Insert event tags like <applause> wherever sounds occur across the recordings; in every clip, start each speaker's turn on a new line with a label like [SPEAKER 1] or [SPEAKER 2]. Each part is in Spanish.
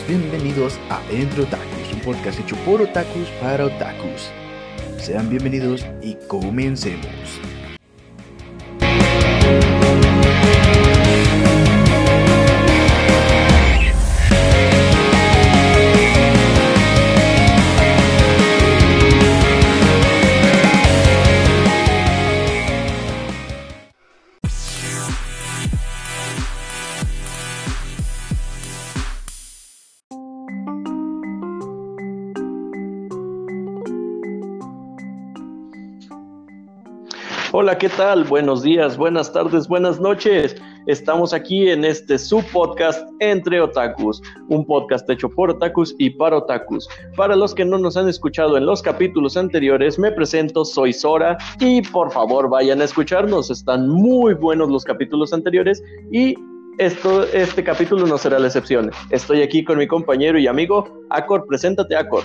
[SPEAKER 1] bienvenidos a Entre Otakus, un podcast hecho por otakus para otakus. Sean bienvenidos y comencemos.
[SPEAKER 2] Hola, ¿qué tal? Buenos días, buenas tardes, buenas noches. Estamos aquí en este subpodcast Entre Otakus, un podcast hecho por otakus y para otakus. Para los que no nos han escuchado en los capítulos anteriores, me presento, soy Sora y por favor vayan a escucharnos, están muy buenos los capítulos anteriores y esto, este capítulo no será la excepción. Estoy aquí con mi compañero y amigo Acor, preséntate Acor.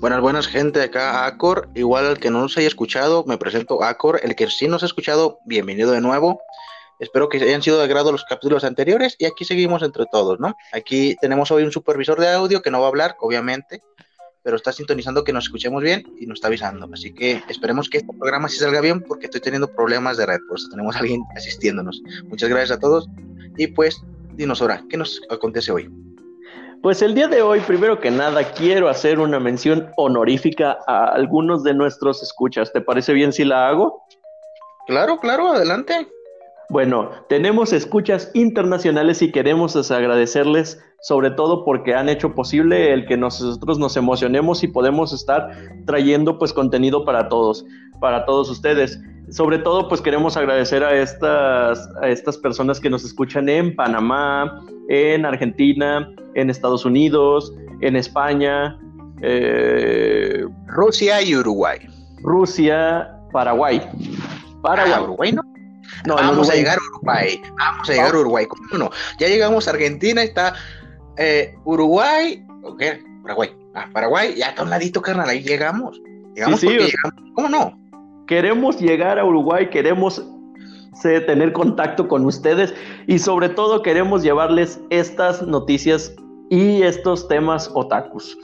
[SPEAKER 3] Buenas, buenas gente, acá Acor. Igual al que no nos haya escuchado, me presento Acor. El que sí nos ha escuchado, bienvenido de nuevo. Espero que hayan sido de agrado los capítulos anteriores y aquí seguimos entre todos, ¿no? Aquí tenemos hoy un supervisor de audio que no va a hablar, obviamente, pero está sintonizando que nos escuchemos bien y nos está avisando. Así que esperemos que este programa sí salga bien porque estoy teniendo problemas de red, por eso tenemos a alguien asistiéndonos. Muchas gracias a todos y pues, dinos ahora, ¿qué nos acontece hoy?
[SPEAKER 2] Pues el día de hoy, primero que nada, quiero hacer una mención honorífica a algunos de nuestros escuchas. ¿Te parece bien si la hago?
[SPEAKER 3] Claro, claro, adelante.
[SPEAKER 2] Bueno, tenemos escuchas internacionales y queremos agradecerles sobre todo porque han hecho posible el que nosotros nos emocionemos y podemos estar trayendo pues contenido para todos, para todos ustedes. Sobre todo pues queremos agradecer a estas, a estas personas que nos escuchan en Panamá, en Argentina, en Estados Unidos, en España,
[SPEAKER 3] eh, Rusia y Uruguay.
[SPEAKER 2] Rusia, Paraguay.
[SPEAKER 3] Paraguay. Ah, Uruguay no. No, vamos a llegar a Uruguay. Vamos a llegar a Uruguay. ¿Cómo no? Ya llegamos a Argentina, está eh, Uruguay. ¿O qué? Paraguay. Ah, Paraguay, ya está un ladito, carnal. Ahí llegamos. Llegamos sí, porque llegamos. ¿Cómo no?
[SPEAKER 2] Queremos llegar a Uruguay, queremos tener contacto con ustedes y sobre todo queremos llevarles estas noticias y estos temas otakus.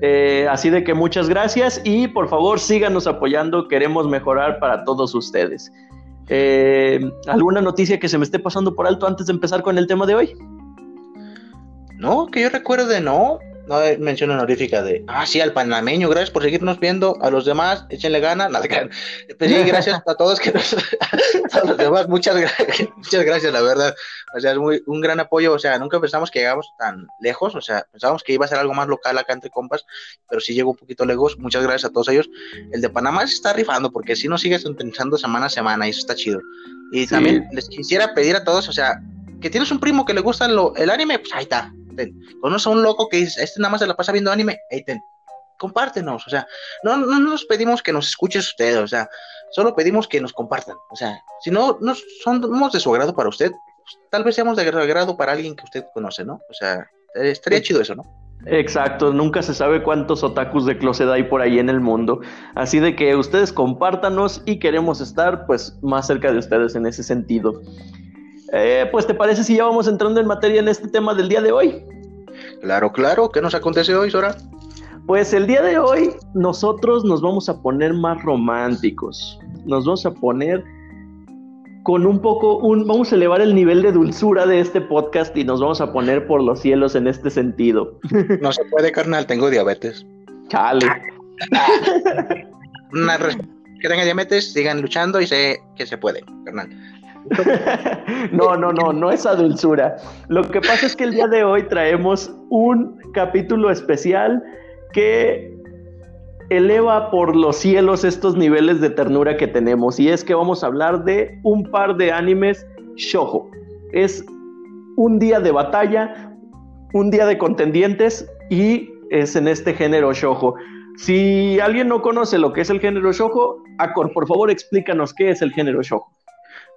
[SPEAKER 2] Eh, así de que muchas gracias y por favor síganos apoyando, queremos mejorar para todos ustedes. Eh, ¿Alguna noticia que se me esté pasando por alto antes de empezar con el tema de hoy?
[SPEAKER 3] No, que yo recuerde, no no hay mención honorífica de, ah, sí, al panameño, gracias por seguirnos viendo, a los demás, échenle ganas, nada, pues sí, gracias a todos que nos, <laughs> a los demás, muchas, <laughs> muchas gracias, la verdad, o sea, es muy, un gran apoyo, o sea, nunca pensamos que llegamos tan lejos, o sea, pensábamos que iba a ser algo más local acá entre compas, pero sí llegó un poquito lejos, muchas gracias a todos ellos, el de Panamá se está rifando, porque si nos sigue sintonizando semana a semana, y eso está chido, y también les quisiera pedir a todos, o sea, que tienes un primo que le gusta el anime, pues ahí está. Conoce a un loco que dice, este nada más se la pasa viendo anime, ahí ten. Compártenos, o sea, no, no nos pedimos que nos escuches usted, o sea, solo pedimos que nos compartan, o sea, si no no somos de su agrado para usted, pues, tal vez seamos de agrado para alguien que usted conoce, ¿no? O sea, estaría chido eso, ¿no?
[SPEAKER 2] Exacto, nunca se sabe cuántos otakus de closet hay por ahí en el mundo. Así de que ustedes compártanos y queremos estar pues más cerca de ustedes en ese sentido. Eh, pues te parece si ya vamos entrando en materia en este tema del día de hoy.
[SPEAKER 3] Claro, claro. ¿Qué nos acontece hoy, Sora?
[SPEAKER 2] Pues el día de hoy nosotros nos vamos a poner más románticos. Nos vamos a poner con un poco, un, vamos a elevar el nivel de dulzura de este podcast y nos vamos a poner por los cielos en este sentido.
[SPEAKER 3] No se puede, carnal, tengo diabetes.
[SPEAKER 2] Chale.
[SPEAKER 3] Que tenga diabetes, sigan luchando y sé que se puede, carnal. <laughs>
[SPEAKER 2] No, no, no, no esa dulzura. Lo que pasa es que el día de hoy traemos un capítulo especial que eleva por los cielos estos niveles de ternura que tenemos. Y es que vamos a hablar de un par de animes shojo. Es un día de batalla, un día de contendientes y es en este género shojo. Si alguien no conoce lo que es el género shojo, Acor, por favor explícanos qué es el género shojo.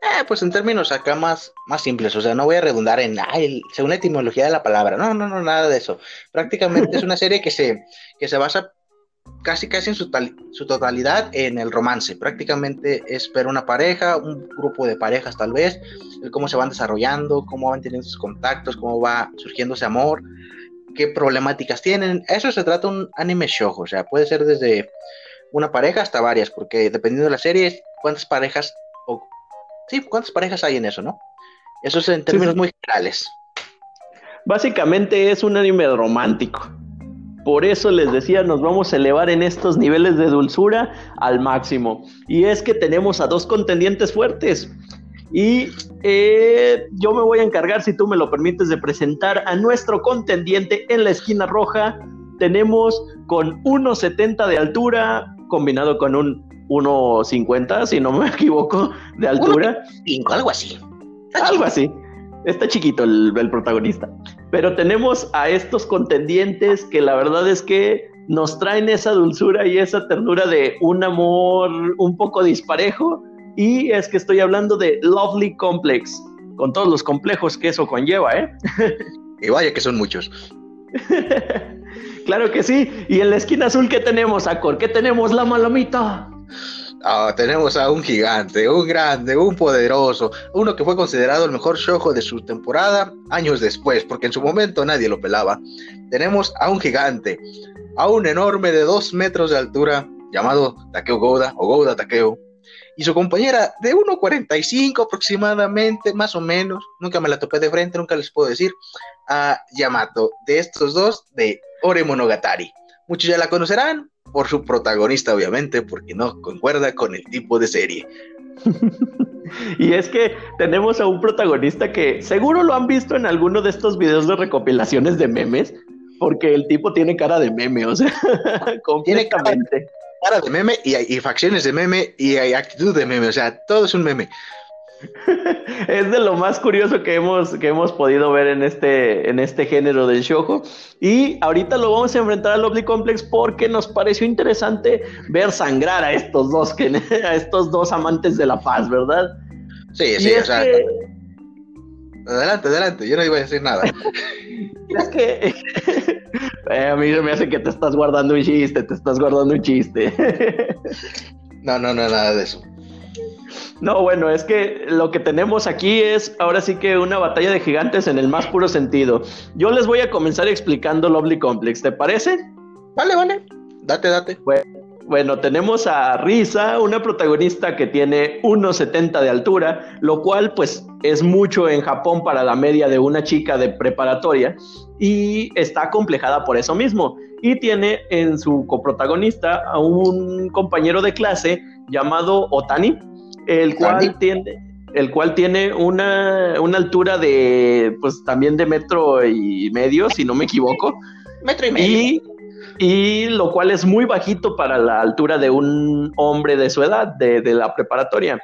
[SPEAKER 3] Eh, pues en términos acá más, más simples, o sea, no voy a redundar en, según la etimología de la palabra, no, no, no, nada de eso. Prácticamente es una serie que se, que se basa casi, casi en su, su totalidad en el romance. Prácticamente es ver una pareja, un grupo de parejas tal vez, cómo se van desarrollando, cómo van teniendo sus contactos, cómo va surgiendo ese amor, qué problemáticas tienen. Eso se trata un anime shojo, o sea, puede ser desde una pareja hasta varias, porque dependiendo de la serie, cuántas parejas, sí, cuántas parejas hay en eso, ¿no? Eso es en términos muy generales.
[SPEAKER 2] Básicamente es un anime romántico. Por eso les decía, nos vamos a elevar en estos niveles de dulzura al máximo. Y es que tenemos a dos contendientes fuertes. Y eh, yo me voy a encargar, si tú me lo permites, de presentar a nuestro contendiente en la esquina roja. Tenemos con 1,70 de altura, combinado con un 1,50, si no me <laughs> equivoco, de altura.
[SPEAKER 3] algo así.
[SPEAKER 2] Algo así. Está chiquito el, el, protagonista. Pero tenemos a estos contendientes que la verdad es que nos traen esa dulzura y esa ternura de un amor un poco disparejo. Y es que estoy hablando de Lovely Complex, con todos los complejos que eso conlleva, ¿eh? <laughs>
[SPEAKER 3] y vaya que son muchos. <laughs>
[SPEAKER 2] claro que sí. Y en la esquina azul, ¿qué tenemos, Acor? ¿Qué tenemos, la malomita?
[SPEAKER 3] Ah, tenemos a un gigante, un grande, un poderoso, uno que fue considerado el mejor shojo de su temporada años después, porque en su momento nadie lo pelaba. Tenemos a un gigante, a un enorme de dos metros de altura, llamado Takeo Gouda o Gouda Takeo, y su compañera de 1,45 aproximadamente, más o menos, nunca me la topé de frente, nunca les puedo decir, a Yamato, de estos dos, de Ore Monogatari. Muchos ya la conocerán, por su protagonista, obviamente, porque no concuerda con el tipo de serie. <laughs>
[SPEAKER 2] y es que tenemos a un protagonista que seguro lo han visto en alguno de estos videos de recopilaciones de memes, porque el tipo tiene cara de meme, o sea, <laughs> completamente.
[SPEAKER 3] Tiene cara, de meme y, y facciones de meme y hay actitud de meme, o sea, todo es un meme.
[SPEAKER 2] Es de lo más curioso que hemos, que hemos podido ver en este, en este género del shojo. Y ahorita lo vamos a enfrentar al Lovely Complex porque nos pareció interesante ver sangrar a estos dos, que, <laughs> a estos dos amantes de la paz, ¿verdad?
[SPEAKER 3] Sí, sí, o sea. Adelante, adelante, yo no iba a decir nada. <laughs>
[SPEAKER 2] es que <laughs> eh, a mí me hace que te estás guardando un chiste, te estás guardando un chiste.
[SPEAKER 3] no, no, no, nada de eso.
[SPEAKER 2] No, bueno, es que lo que tenemos aquí es ahora sí que una batalla de gigantes en el más puro sentido. Yo les voy a comenzar explicando Lovely Complex, ¿te parece?
[SPEAKER 3] Vale, vale. Date, date.
[SPEAKER 2] Bueno, tenemos a Risa, una protagonista que tiene 1,70 de altura, lo cual pues es mucho en Japón para la media de una chica de preparatoria y está complejada por eso mismo. Y tiene en su coprotagonista a un compañero de clase llamado Otani, el cual tiene el cual tiene una, altura de, pues también de metro y medio, si no me equivoco. <laughs>
[SPEAKER 3] Metro y medio.
[SPEAKER 2] Y, lo cual es muy bajito para la altura de un hombre de su edad, de, la preparatoria.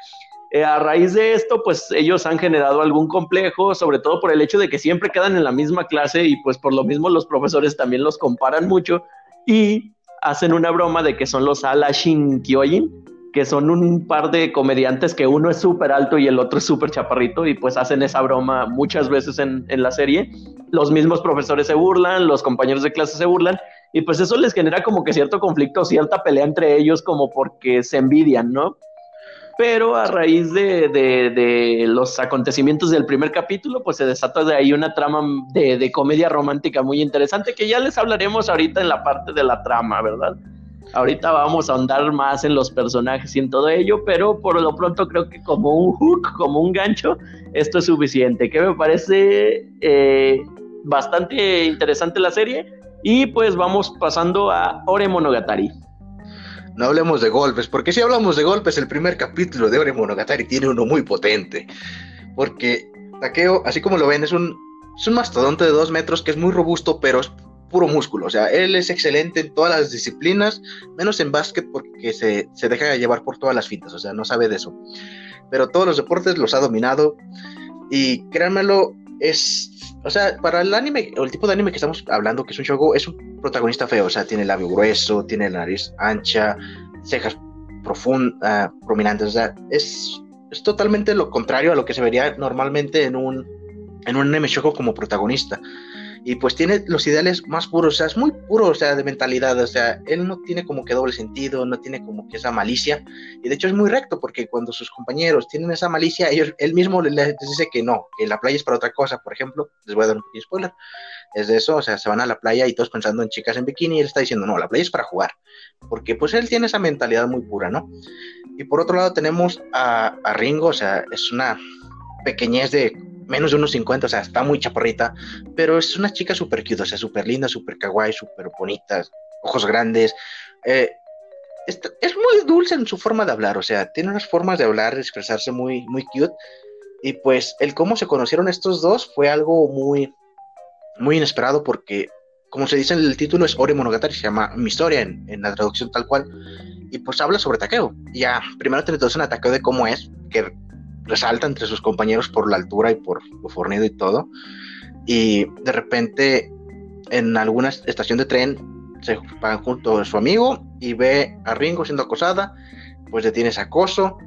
[SPEAKER 2] Eh, a raíz de esto, pues ellos han generado algún complejo, sobre todo por el hecho de que siempre quedan en la misma clase y pues por lo mismo los profesores también los comparan mucho y hacen una broma de que son los Alashin Kyojin, que son un par de comediantes que uno es súper alto y el otro es súper chaparrito y pues hacen esa broma muchas veces en, la serie. Los mismos profesores se burlan, los compañeros de clase se burlan y pues eso les genera como que cierto conflicto, cierta pelea entre ellos como porque se envidian, ¿no? Pero a raíz de, de, los acontecimientos del primer capítulo, pues se desata de ahí una trama de, de comedia romántica muy interesante que ya les hablaremos ahorita en la parte de la trama, ¿verdad? Ahorita vamos a ahondar más en los personajes y en todo ello, pero por lo pronto creo que como un hook, como un gancho, esto es suficiente. Que me parece eh, bastante interesante la serie. Y pues vamos pasando a Ore Monogatari.
[SPEAKER 3] No hablemos de golpes, porque si hablamos de golpes, el primer capítulo de Ore Monogatari tiene uno muy potente. Porque Takeo, así como lo ven, es un, es un mastodonte de dos metros que es muy robusto, pero puro músculo. O sea, él es excelente en todas las disciplinas, menos en básquet porque se, se deja llevar por todas las fintas, o sea, no sabe de eso. Pero todos los deportes los ha dominado y créanmelo, es, o sea, para el anime, o el tipo de anime que estamos hablando, que es un shogo, es un protagonista feo, o sea, tiene el labio grueso, tiene la nariz ancha, cejas profundas, prominentes, o sea, es, es totalmente lo contrario a lo que se vería normalmente en un, en un anime shogo como protagonista. Y pues tiene los ideales más puros, o sea, es muy puro, o sea, de mentalidad, o sea, él no tiene como que doble sentido, no tiene como que esa malicia, y de hecho es muy recto, porque cuando sus compañeros tienen esa malicia, ellos, él mismo les, dice que no, que la playa es para otra cosa, por ejemplo, les voy a dar un pequeño spoiler, es de eso, o sea, se van a la playa y todos pensando en chicas en bikini, y él está diciendo, no, la playa es para jugar, porque pues él tiene esa mentalidad muy pura, ¿no? Y por otro lado tenemos a, a Ringo, o sea, es una pequeñez de menos de unos 50, o sea, está muy chaparrita, pero es una chica súper cute, o sea, súper linda, súper kawaii, súper bonita, ojos grandes. Eh, es, muy dulce en su forma de hablar, o sea, tiene unas formas de hablar, de expresarse muy, muy cute. Y pues el cómo se conocieron estos dos fue algo muy, muy inesperado porque, como se dice en el título, es Ore Monogatari, se llama Mi historia en, en la traducción tal cual. Y pues habla sobre Takeo. Ya, primero te introducen a Takeo de cómo es, que resalta entre sus compañeros por la altura y por lo fornido y todo. Y de repente, en alguna estación de tren, se van junto a su amigo y ve a Ringo siendo acosada, pues detiene ese acoso,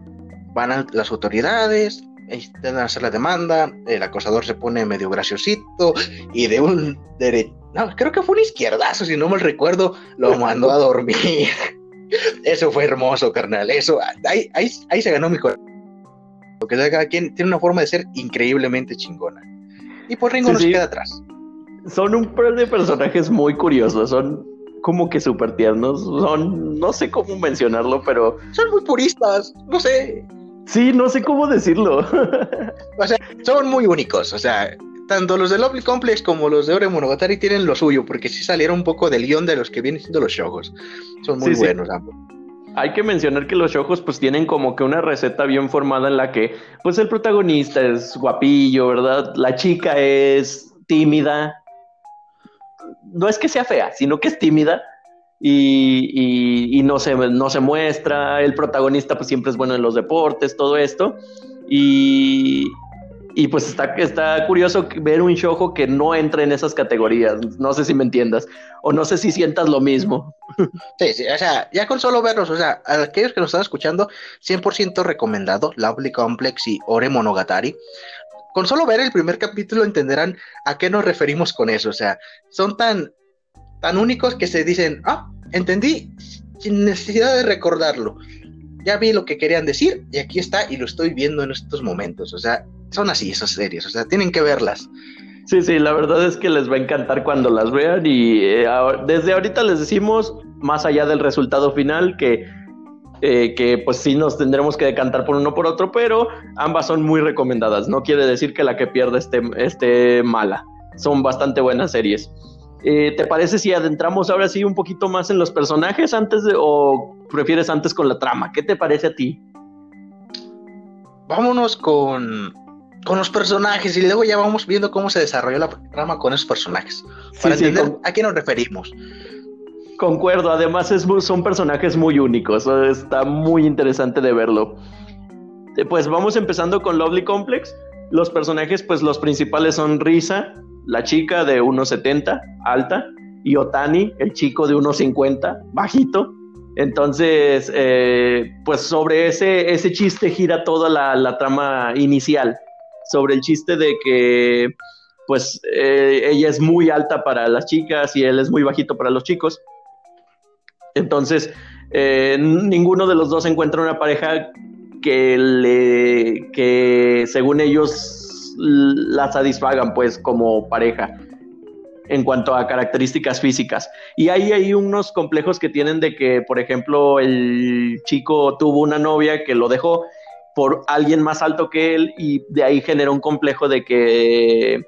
[SPEAKER 3] van a las autoridades, intentan hacer la demanda, el acosador se pone medio graciosito y de un derecho, no, creo que fue un izquierdazo, si no me recuerdo, lo mandó a dormir. <laughs> Eso fue hermoso, carnal, eso, ahí, ahí, ahí se ganó mi corazón que cada quien tiene una forma de ser increíblemente chingona. Y por Ringo no se queda atrás.
[SPEAKER 2] Son un par de personajes muy curiosos, son como que súper tiernos, son, no sé cómo mencionarlo, pero...
[SPEAKER 3] Son muy puristas, no sé.
[SPEAKER 2] Sí, no sé cómo decirlo. <laughs>
[SPEAKER 3] o sea, son muy únicos, o sea, tanto los de Lovely Complex como los de Ore Monogatari tienen lo suyo, porque sí salieron un poco del guion de los que vienen siendo los shogos. Son muy buenos ambos
[SPEAKER 2] hay que mencionar que los ojos pues tienen como que una receta bien formada en la que pues el protagonista es guapillo, ¿verdad? La chica es tímida. No es que sea fea, sino que es tímida y, no, se, no se muestra. El protagonista pues siempre es bueno en los deportes, todo esto. Y, y pues está, está curioso ver un shojo que no entra en esas categorías. No sé si me entiendas. O no sé si sientas lo mismo.
[SPEAKER 3] Sí, sí, o sea, ya con solo verlos, o sea, a aquellos que nos están escuchando, 100% recomendado, Lovely Complex y Ore Monogatari. Con solo ver el primer capítulo entenderán a qué nos referimos con eso. O sea, son tan, tan únicos que se dicen, ah, entendí, sin necesidad de recordarlo. Ya vi lo que querían decir y aquí está y lo estoy viendo en estos momentos. O sea, son así esas series, o sea, tienen que verlas.
[SPEAKER 2] Sí, sí, la verdad es que les va a encantar cuando las vean y eh, desde ahorita les decimos, más allá del resultado final, que, eh, que pues sí nos tendremos que decantar por uno por otro, pero ambas son muy recomendadas. No quiere decir que la que pierda esté, esté mala. Son bastante buenas series. Eh, ¿Te parece si adentramos ahora sí un poquito más en los personajes antes de, o prefieres antes con la trama? ¿Qué te parece a ti?
[SPEAKER 3] Vámonos con con los personajes y luego ya vamos viendo cómo se desarrolló la trama con esos personajes. Para entender a qué nos referimos.
[SPEAKER 2] Concuerdo, además es, son personajes muy únicos, está muy interesante de verlo. Eh, pues vamos empezando con Lovely Complex. Los personajes, pues los principales son Risa, la chica de 1,70, alta, y Otani, el chico de 1,50, bajito. Entonces, eh, pues sobre ese, ese chiste gira toda la, la trama inicial sobre el chiste de que pues eh, ella es muy alta para las chicas y él es muy bajito para los chicos. Entonces, eh, ninguno de los dos encuentra una pareja que le que según ellos la satisfagan pues como pareja en cuanto a características físicas. Y ahí hay unos complejos que tienen de que, por ejemplo, el chico tuvo una novia que lo dejó por alguien más alto que él y de ahí generó un complejo de que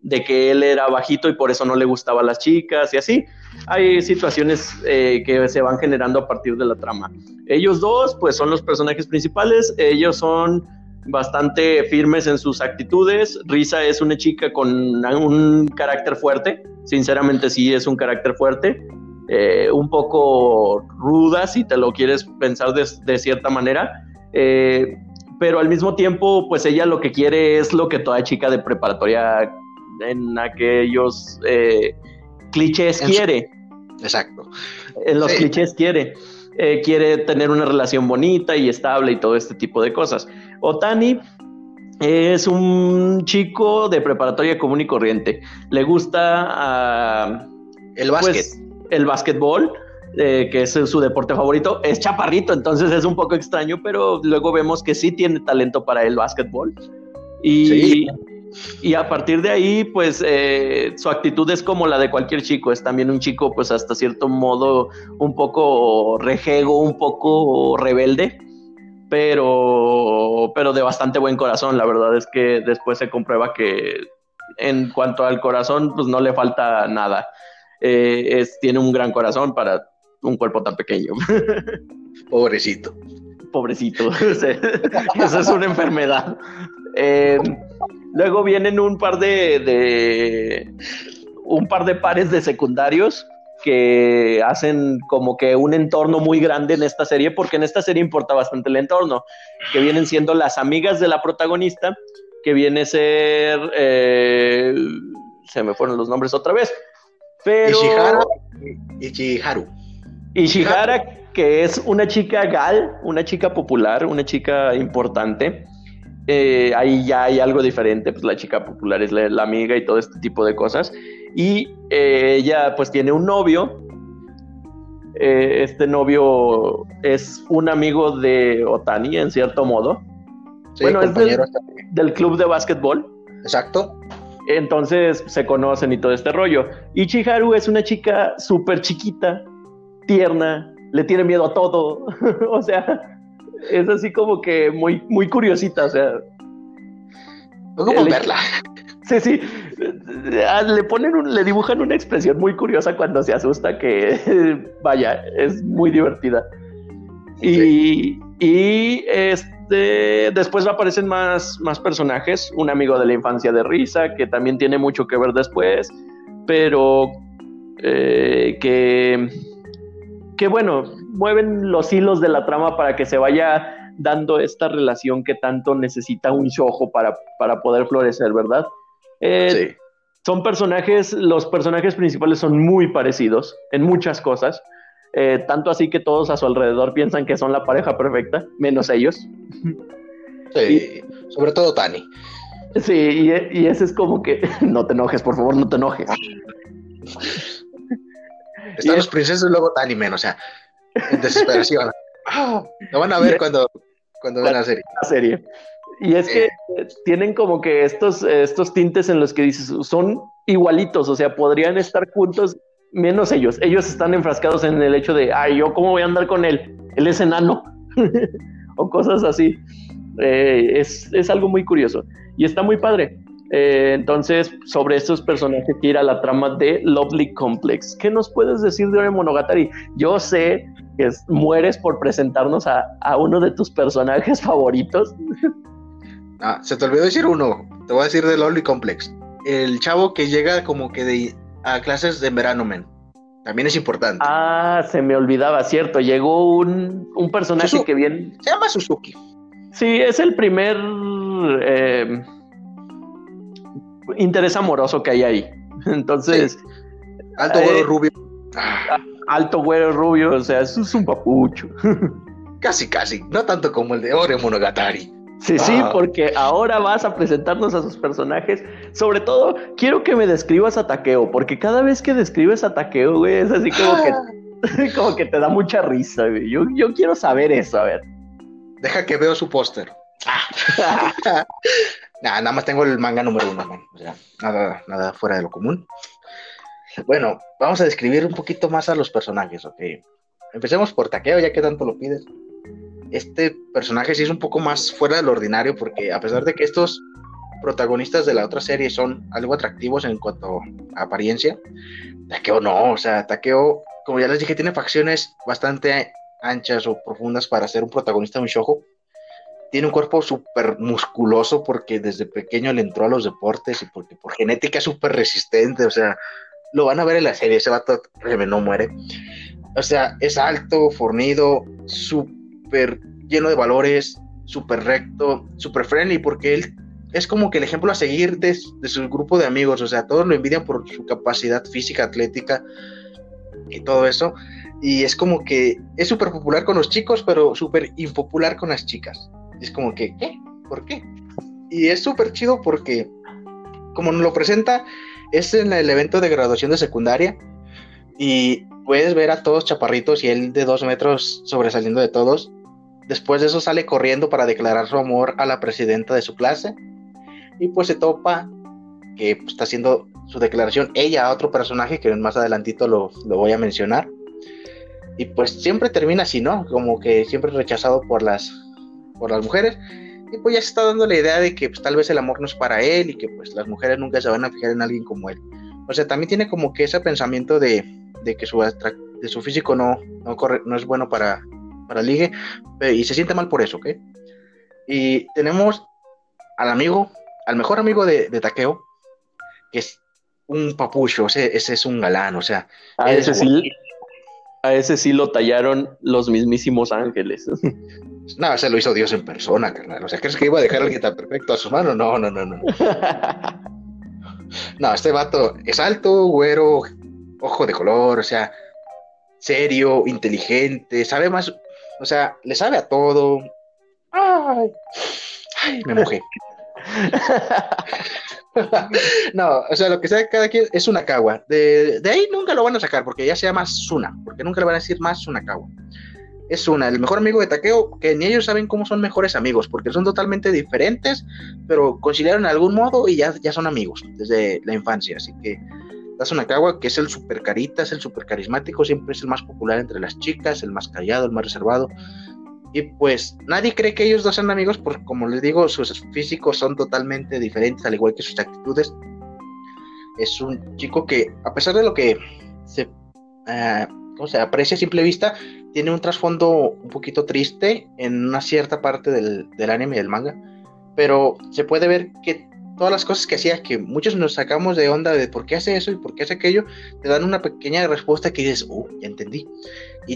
[SPEAKER 2] de que él era bajito y por eso no le gustaba a las chicas y así. Hay situaciones eh, que se van generando a partir de la trama. Ellos dos, pues son los personajes principales. Ellos son bastante firmes en sus actitudes. Risa es una chica con un carácter fuerte. Sinceramente sí es un carácter fuerte. Eh, un poco ruda, si te lo quieres pensar de, de cierta manera. Eh, pero al mismo tiempo, pues ella lo que quiere es lo que toda chica de preparatoria en aquellos eh, clichés quiere.
[SPEAKER 3] Exacto.
[SPEAKER 2] En los clichés quiere. Eh, quiere tener una relación bonita y estable y todo este tipo de cosas. Otani Es un chico de preparatoria común y corriente. Le gusta ah,
[SPEAKER 3] El básquet.
[SPEAKER 2] pues, el básquetbol, eh, que es su deporte favorito. Es chaparrito, entonces es un poco extraño, pero luego vemos que sí tiene talento para el básquetbol. Y,
[SPEAKER 3] Sí.
[SPEAKER 2] y a partir de ahí, pues eh, su actitud es como la de cualquier chico. Es también un chico, pues hasta cierto modo, un poco rejego, un poco rebelde pero, pero de bastante buen corazón. La verdad es que después se comprueba que en cuanto al corazón, pues no le falta nada. Eh, es, tiene un gran corazón para un cuerpo tan pequeño. <laughs>
[SPEAKER 3] Pobrecito.
[SPEAKER 2] Pobrecito. <laughs> Esa es una enfermedad. Eh, luego vienen un par de, de un par de pares de secundarios que hacen como que un entorno muy grande en esta serie, porque en esta serie importa bastante el entorno, que vienen siendo las amigas de la protagonista, que viene a ser, eh, se me fueron los nombres otra vez, pero
[SPEAKER 3] Ishihara y Ichiharu.
[SPEAKER 2] Ishihara, que es una chica gal, una chica popular, una chica importante. Eh, ahí ya hay algo diferente, pues la chica popular es la, la amiga y todo este tipo de cosas. Y eh, ella pues tiene un novio. Eh, este novio es un amigo de Otani, en cierto modo,
[SPEAKER 3] Sí,
[SPEAKER 2] Bueno, es
[SPEAKER 3] compañero.
[SPEAKER 2] del club de básquetbol.
[SPEAKER 3] Exacto.
[SPEAKER 2] Entonces se conocen y todo este rollo. Y Chiharu es una chica súper chiquita, tierna, le tiene miedo a todo. <laughs> o sea, es así como que muy, muy curiosita. O sea,
[SPEAKER 3] como
[SPEAKER 2] El-
[SPEAKER 3] verla. <laughs>
[SPEAKER 2] sí, sí. Ah, Le ponen un- le dibujan una expresión muy curiosa cuando se asusta que <laughs> vaya, es muy divertida. Y, y este después aparecen más, más personajes, un amigo de la infancia de Risa, que también tiene mucho que ver después, pero eh, que, que bueno, mueven los hilos de la trama para que se vaya dando esta relación que tanto necesita un shojo para, para poder florecer, ¿verdad? Eh,
[SPEAKER 3] Sí.
[SPEAKER 2] son personajes, los personajes principales son muy parecidos en muchas cosas. eh, tanto así que todos a su alrededor piensan que son la pareja perfecta, menos ellos.
[SPEAKER 3] Sí. Sobre todo Tani.
[SPEAKER 2] Sí, y, y ese es como que <laughs> no te enojes, por favor, no te enojes.
[SPEAKER 3] Están los
[SPEAKER 2] es-
[SPEAKER 3] princesos y luego Tani, men, o sea, en desesperación. <laughs> Lo van a ver cuando, cuando vean la serie.
[SPEAKER 2] la serie. Y es que eh, tienen como que estos, estos tintes en los que dices, son igualitos, o sea, podrían estar juntos, menos ellos. Ellos están enfrascados en el hecho de, ay, yo cómo voy a andar con él, él es enano, <laughs> o cosas así. Eh, es, es algo muy curioso y está muy padre. Eh, entonces, sobre estos personajes gira la trama de Lovely Complex. ¿Qué nos puedes decir de Ore Monogatari? Yo sé que es- mueres por presentarnos a, a uno de tus personajes <laughs> favoritos.
[SPEAKER 3] Ah, se te olvidó decir uno. Te voy a decir de Loli Complex. El chavo que llega como que de, a clases de verano, men. También es importante.
[SPEAKER 2] Ah, se me olvidaba, cierto. Llegó un, un personaje que bien.
[SPEAKER 3] Se llama Suzuki.
[SPEAKER 2] Sí, es el primer eh, interés amoroso que hay ahí. <laughs> Entonces,
[SPEAKER 3] Alto,
[SPEAKER 2] Eh,
[SPEAKER 3] güero, rubio. Ah,
[SPEAKER 2] alto, güero, rubio, o sea, eso es un papucho. <laughs>
[SPEAKER 3] casi, casi. No tanto como el de Ore Monogatari.
[SPEAKER 2] Sí, sí,
[SPEAKER 3] Ah.
[SPEAKER 2] porque ahora vas a presentarnos a sus personajes. Sobre todo, quiero que me describas a Takeo, porque cada vez que describes a Takeo, güey, es así como que, <laughs> como que te da mucha risa, güey. Yo, yo quiero saber eso, a ver.
[SPEAKER 3] Deja que veo su póster. <laughs> Nah, nada más tengo el manga número uno, man. O sea, nada, nada fuera de lo común. Bueno, vamos a describir un poquito más a los personajes, ok. Empecemos por Takeo, ya que tanto lo pides. Este personaje sí es un poco más fuera del ordinario, porque a pesar de que estos protagonistas de la otra serie son algo atractivos en cuanto a apariencia, Takeo no, o sea, Takeo, como ya les dije, tiene facciones bastante anchas o profundas para ser un protagonista de un shoujo tiene un cuerpo súper musculoso porque desde pequeño le entró a los deportes y porque por genética es súper resistente, o sea, lo van a ver en la serie, ese vato no muere. O sea, es alto, fornido, súper lleno de valores, súper recto, súper friendly, porque él es como que el ejemplo a seguir de, de su grupo de amigos, o sea, todos lo envidian por su capacidad física, atlética y todo eso. Y es como que es súper popular con los chicos, pero súper impopular con las chicas. Es como que, ¿qué? ¿Por qué? y es súper chido porque, como nos lo presenta, es en el evento de graduación de secundaria y puedes ver a todos chaparritos y él de dos metros sobresaliendo de todos. Después de eso sale corriendo para declarar su amor a la presidenta de su clase y pues se topa que pues, está haciendo su declaración ella a otro personaje que más adelantito lo, lo voy a mencionar. Y pues siempre termina así, ¿no? Como que siempre rechazado por las, por las mujeres. Y pues ya se está dando la idea de que pues, tal vez el amor no es para él y que pues las mujeres nunca se van a fijar en alguien como él. O sea, también tiene como que ese pensamiento de, de que su, de su físico no, no, corre, no es bueno para, para ligue y se siente mal por eso, ¿ok? Y tenemos al amigo, al mejor amigo de, de Takeo, que es un papucho, ese, ese es un galán, o sea.
[SPEAKER 2] A ese, sí, a ese sí lo tallaron los mismísimos ángeles. <laughs>
[SPEAKER 3] No, se lo hizo Dios en persona, carnal. O sea, ¿crees que iba a dejar a alguien tan perfecto a su mano? No, no, no, no. <laughs> No, este vato es alto, güero, ojo de color, o sea, serio, inteligente, sabe más, o sea, le sabe a todo. Ay, ay me mojé. <laughs> no, o sea, lo que sabe cada quien es una cagua. De, de, ahí nunca lo van a sacar porque ya se llama Suna, porque nunca le van a decir más cagua. Es una, el mejor amigo de Takeo, que ni ellos saben cómo son mejores amigos, porque son totalmente diferentes, pero conciliaron de algún modo y ya, ya son amigos desde la infancia. Así que Nakawa, que es el super carita, es el super carismático, siempre es el más popular entre las chicas, el más callado, el más reservado. Y pues nadie cree que ellos dos sean amigos porque, como les digo, sus físicos son totalmente diferentes, al igual que sus actitudes. Es un chico que, a pesar de lo que se, uh, se aprecia a simple vista, tiene un trasfondo un poquito triste en una cierta parte del, del anime y del manga. Pero se puede ver que todas las cosas que hacía, que muchos nos sacamos de onda de por qué hace eso y por qué hace aquello, te dan una pequeña respuesta que dices, uh, ya entendí. Y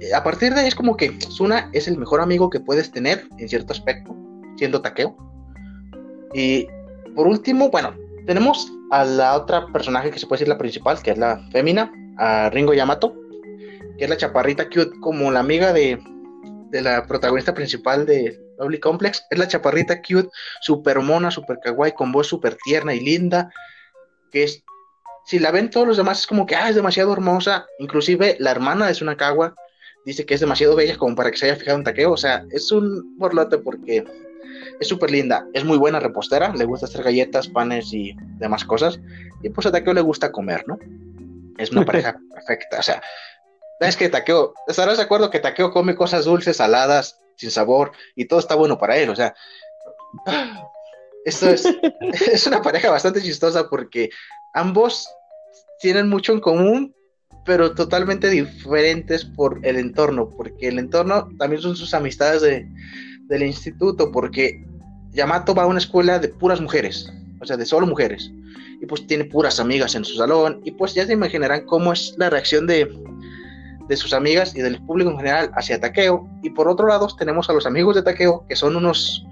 [SPEAKER 3] eh, a partir de ahí es como que Suna es el mejor amigo que puedes tener en cierto aspecto, siendo Takeo. Y por último, bueno, tenemos a la otra personaje que se puede decir la principal, que es la fémina, a Ringo Yamato, que es la chaparrita cute, como la amiga de, de la protagonista principal de Lovely Complex. Es la chaparrita cute, super mona, super kawaii, con voz super tierna y linda. Que es, si la ven todos los demás, es como que, ah, es demasiado hermosa. Inclusive la hermana de Sunakawa dice que es demasiado bella como para que se haya fijado en Takeo. O sea, es un borlote porque es súper linda. Es muy buena repostera, le gusta hacer galletas, panes y demás cosas. Y pues a Takeo le gusta comer, ¿no? Es una <laughs> pareja perfecta. O sea, es que Takeo, estarás de acuerdo que Takeo come cosas dulces, saladas, sin sabor, y todo está bueno para él, o sea. Esto es, <laughs> es una pareja bastante chistosa porque ambos tienen mucho en común, pero totalmente diferentes por el entorno, porque el entorno también son sus amistades de, del instituto, porque Yamato va a una escuela de puras mujeres, o sea, de solo mujeres, y pues tiene puras amigas en su salón, y pues ya se imaginarán cómo es la reacción de, de sus amigas y del público en general hacia Takeo. Y por otro lado tenemos a los amigos de Takeo, que son unos,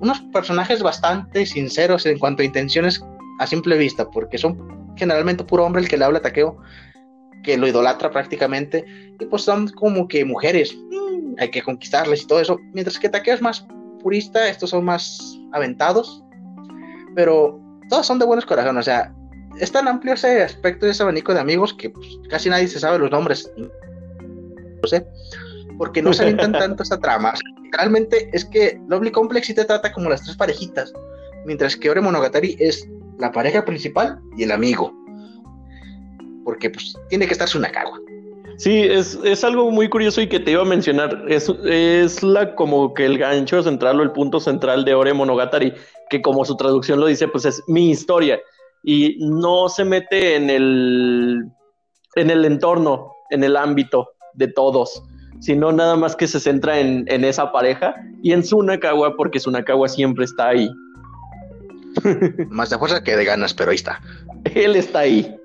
[SPEAKER 3] unos personajes bastante sinceros en cuanto a intenciones a simple vista, porque son generalmente puro hombre el que le habla a Takeo, que lo idolatra prácticamente, y pues son como que mujeres, mm, hay que conquistarles y todo eso, mientras que Takeo es más purista, estos son más aventados, pero todos son de buenos corazones, o sea, es tan amplio ese aspecto de ese abanico de amigos que pues, casi nadie se sabe los nombres. No sé, porque no se avientan <laughs> tanto esa trama. Realmente es que Lovely Complex sí te trata como las tres parejitas, mientras que Ore Monogatari es la pareja principal y el amigo. Porque pues tiene que estar su Nakawa.
[SPEAKER 2] Sí, es, es, algo muy curioso y que te iba a mencionar. Es, es la como que el gancho central o el punto central de Ore Monogatari, que como su traducción lo dice, pues es mi historia y no se mete en el, en el entorno, en el ámbito de todos, sino nada más que se centra en, esa pareja y en Sunakawa, porque Sunakawa siempre está ahí. <laughs>
[SPEAKER 3] Más de fuerza que de ganas, pero ahí está.
[SPEAKER 2] Él está ahí.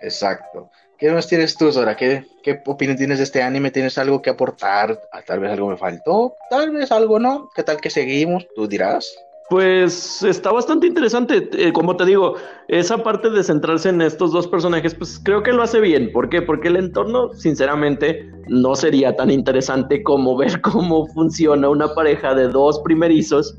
[SPEAKER 3] Exacto. ¿Qué más tienes tú, Sora? ¿Qué, ¿Qué opinión tienes de este anime? ¿Tienes algo que aportar? Ah, tal vez algo me faltó, tal vez algo no. ¿Qué tal que seguimos? Tú dirás.
[SPEAKER 2] Pues está bastante interesante. Eh, como te digo, esa parte de centrarse en estos dos personajes, pues creo que lo hace bien. ¿Por qué? Porque el entorno, sinceramente, no sería tan interesante como <laughs> ver cómo funciona una pareja de dos primerizos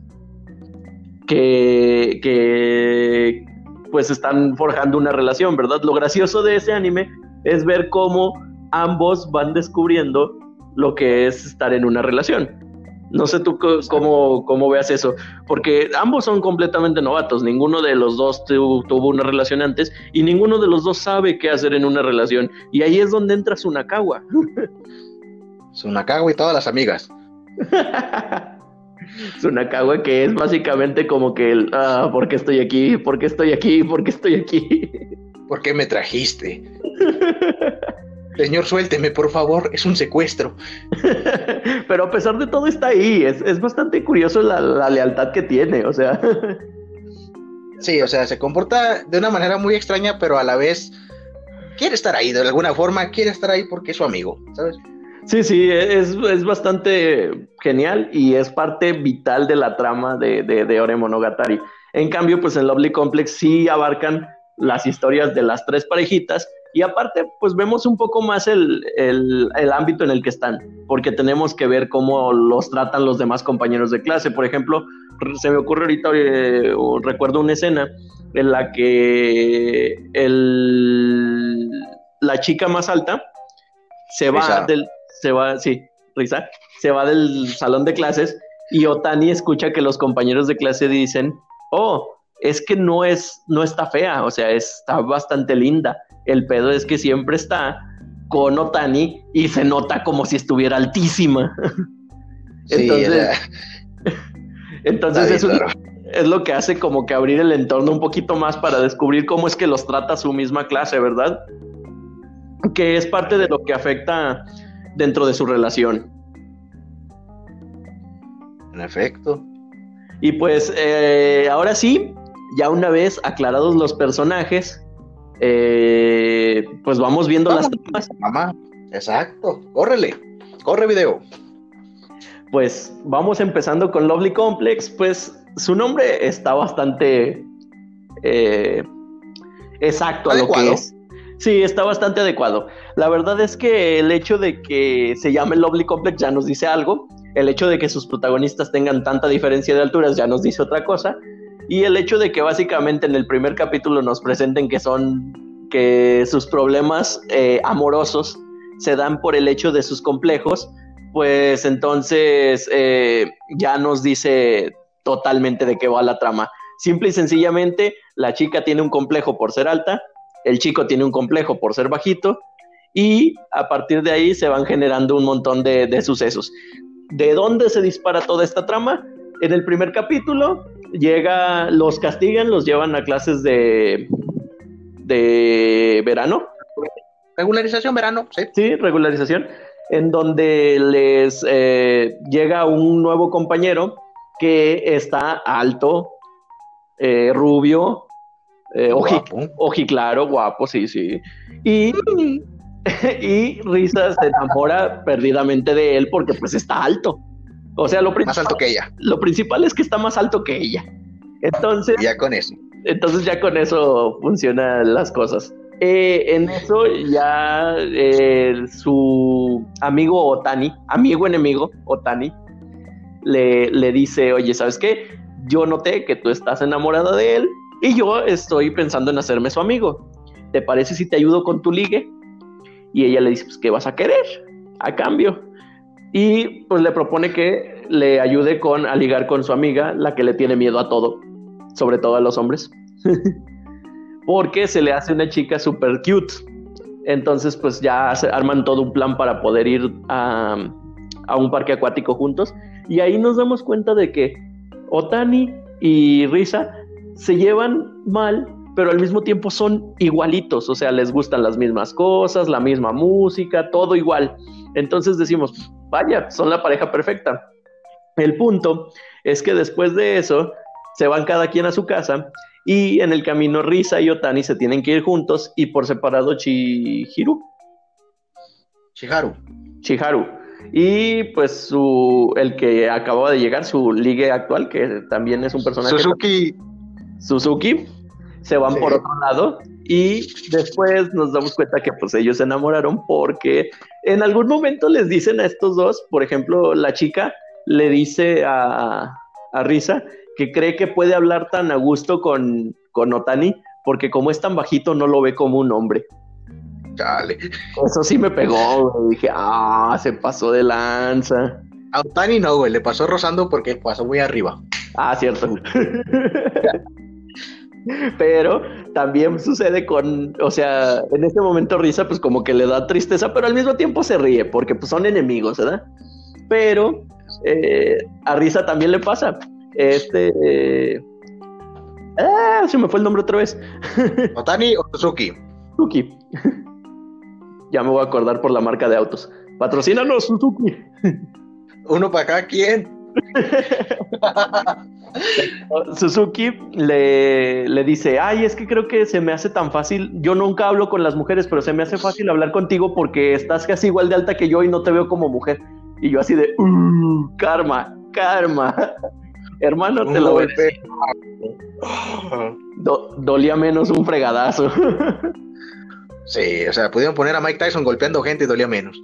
[SPEAKER 2] que, que pues están forjando una relación, ¿verdad? Lo gracioso de ese anime es ver cómo ambos van descubriendo lo que es estar en una relación. No sé tú cómo, cómo veas eso, porque ambos son completamente novatos, ninguno de los dos tuvo una relación antes y ninguno de los dos sabe qué hacer en una relación. Y ahí es donde entra Sunakawa. <laughs>
[SPEAKER 3] Sunakawa y todas las amigas. <laughs>
[SPEAKER 2] Sunakawa que es básicamente como que el, ah, ¿por qué estoy aquí? ¿Por qué estoy aquí? ¿Por qué estoy aquí?
[SPEAKER 3] ¿Por qué me trajiste? <laughs> Señor, suélteme, por favor, es un secuestro. <laughs>
[SPEAKER 2] Pero a pesar de todo está ahí, es, bastante curioso la, lealtad que tiene, o sea. <laughs>
[SPEAKER 3] sí, o sea, se comporta de una manera muy extraña, pero a la vez quiere estar ahí, de alguna forma quiere estar ahí porque es su amigo, ¿sabes?
[SPEAKER 2] Sí, sí, es, bastante genial y es parte vital de la trama de, de, de Ore Monogatari. En cambio, pues en Lovely Complex sí abarcan las historias de las tres parejitas y aparte, pues vemos un poco más el, ámbito en el que están, porque tenemos que ver cómo los tratan los demás compañeros de clase. Por ejemplo, se me ocurre ahorita, eh, recuerdo una escena en la que el, la chica más alta se va del, se va, sí, Risa, se va del salón de clases y Otani escucha que los compañeros de clase dicen, oh, es que no es, no está fea, o sea, está bastante linda. El pedo es que siempre está con Otani y se nota como si estuviera altísima. entonces, <laughs> entonces eso es lo que hace como que abrir el entorno un poquito más para descubrir cómo es que los trata su misma clase, ¿verdad? Que es parte de lo que afecta dentro de su relación.
[SPEAKER 3] En efecto.
[SPEAKER 2] Y pues eh, ahora sí, ya una vez aclarados los personajes, eh, pues vamos viendo las
[SPEAKER 3] tramas. Mamá, exacto, córrele, corre video.
[SPEAKER 2] Pues vamos empezando con Lovely Complex, pues su nombre está bastante eh, exacto a lo que es. Sí, está bastante adecuado. La verdad es que el hecho de que se llame Lovely Complex ya nos dice algo. El hecho de que sus protagonistas tengan tanta diferencia de alturas ya nos dice otra cosa. Y el hecho de que básicamente en el primer capítulo nos presenten que son que sus problemas eh, amorosos se dan por el hecho de sus complejos, pues entonces eh, ya nos dice totalmente de qué va la trama. Simple y sencillamente, la chica tiene un complejo por ser alta, el chico tiene un complejo por ser bajito, y a partir de ahí se van generando un montón de, de sucesos. ¿De dónde se dispara toda esta trama? En el primer capítulo llega, los castigan, los llevan a clases de, de verano.
[SPEAKER 3] Regularización verano, sí.
[SPEAKER 2] Sí, regularización, en donde les eh, llega un nuevo compañero que está alto, eh, rubio, eh, oji, claro, guapo, sí, sí. Y, <laughs> y Risa se enamora perdidamente de él porque pues está alto. O sea, lo
[SPEAKER 3] principal, más alto que ella.
[SPEAKER 2] Lo principal es que está más alto que ella. Entonces.
[SPEAKER 3] Ya con eso.
[SPEAKER 2] Entonces ya con eso funcionan las cosas. Eh, en eso ya eh, su amigo Otani, amigo enemigo Otani, le, le dice, oye, ¿sabes qué? Yo noté que tú estás enamorada de él y yo estoy pensando en hacerme su amigo. ¿Te parece si te ayudo con tu ligue? Y ella le dice, pues, ¿qué vas a querer a cambio? Y pues le propone que le ayude con a ligar con su amiga, la que le tiene miedo a todo, sobre todo a los hombres. <laughs> Porque se le hace una chica super cute. Entonces, pues ya se arman todo un plan para poder ir a, a un parque acuático juntos. Y ahí nos damos cuenta de que Otani y Risa se llevan mal, pero al mismo tiempo son igualitos, o sea, les gustan las mismas cosas, la misma música, todo igual. Entonces decimos, vaya, son la pareja perfecta. El punto es que después de eso se van cada quien a su casa y en el camino Risa y Otani se tienen que ir juntos y por separado Chihiru.
[SPEAKER 3] Chiharu.
[SPEAKER 2] Chiharu. y pues su el que acababa de llegar, su ligue actual, que también es un personaje.
[SPEAKER 3] Suzuki.
[SPEAKER 2] Suzuki, se van por otro lado y después nos damos cuenta que pues ellos se enamoraron porque en algún momento les dicen a estos dos, por ejemplo, la chica le dice a, a Risa que cree que puede hablar tan a gusto con, con Otani porque como es tan bajito no lo ve como un hombre.
[SPEAKER 3] Dale.
[SPEAKER 2] Eso sí me pegó, güey. Dije, ah, se pasó de lanza.
[SPEAKER 3] A Otani no, güey, le pasó rozando porque pasó muy arriba.
[SPEAKER 2] Ah, cierto. <laughs> <laughs> pero también sucede con, o sea, en este momento Risa pues como que le da tristeza, pero al mismo tiempo se ríe porque pues son enemigos, ¿verdad? Pero eh, a Risa también le pasa. Este... Eh, ah, se me fue el nombre otra vez. <laughs>
[SPEAKER 3] ¿Otani o Suzuki?
[SPEAKER 2] Suzuki. <laughs> ya me voy a acordar por la marca de autos. Patrocínanos, Suzuki.
[SPEAKER 3] Uno para acá, ¿quién? <laughs>
[SPEAKER 2] Suzuki le, le, dice, ay, es que creo que se me hace tan fácil, yo nunca hablo con las mujeres, pero se me hace fácil hablar contigo porque estás casi igual de alta que yo y no te veo como mujer. Y yo así de, uh, karma, karma. <laughs> Hermano, te lo Do, dolía menos un fregadazo. <laughs>
[SPEAKER 3] sí, o sea, pudieron poner a Mike Tyson golpeando gente y dolía menos.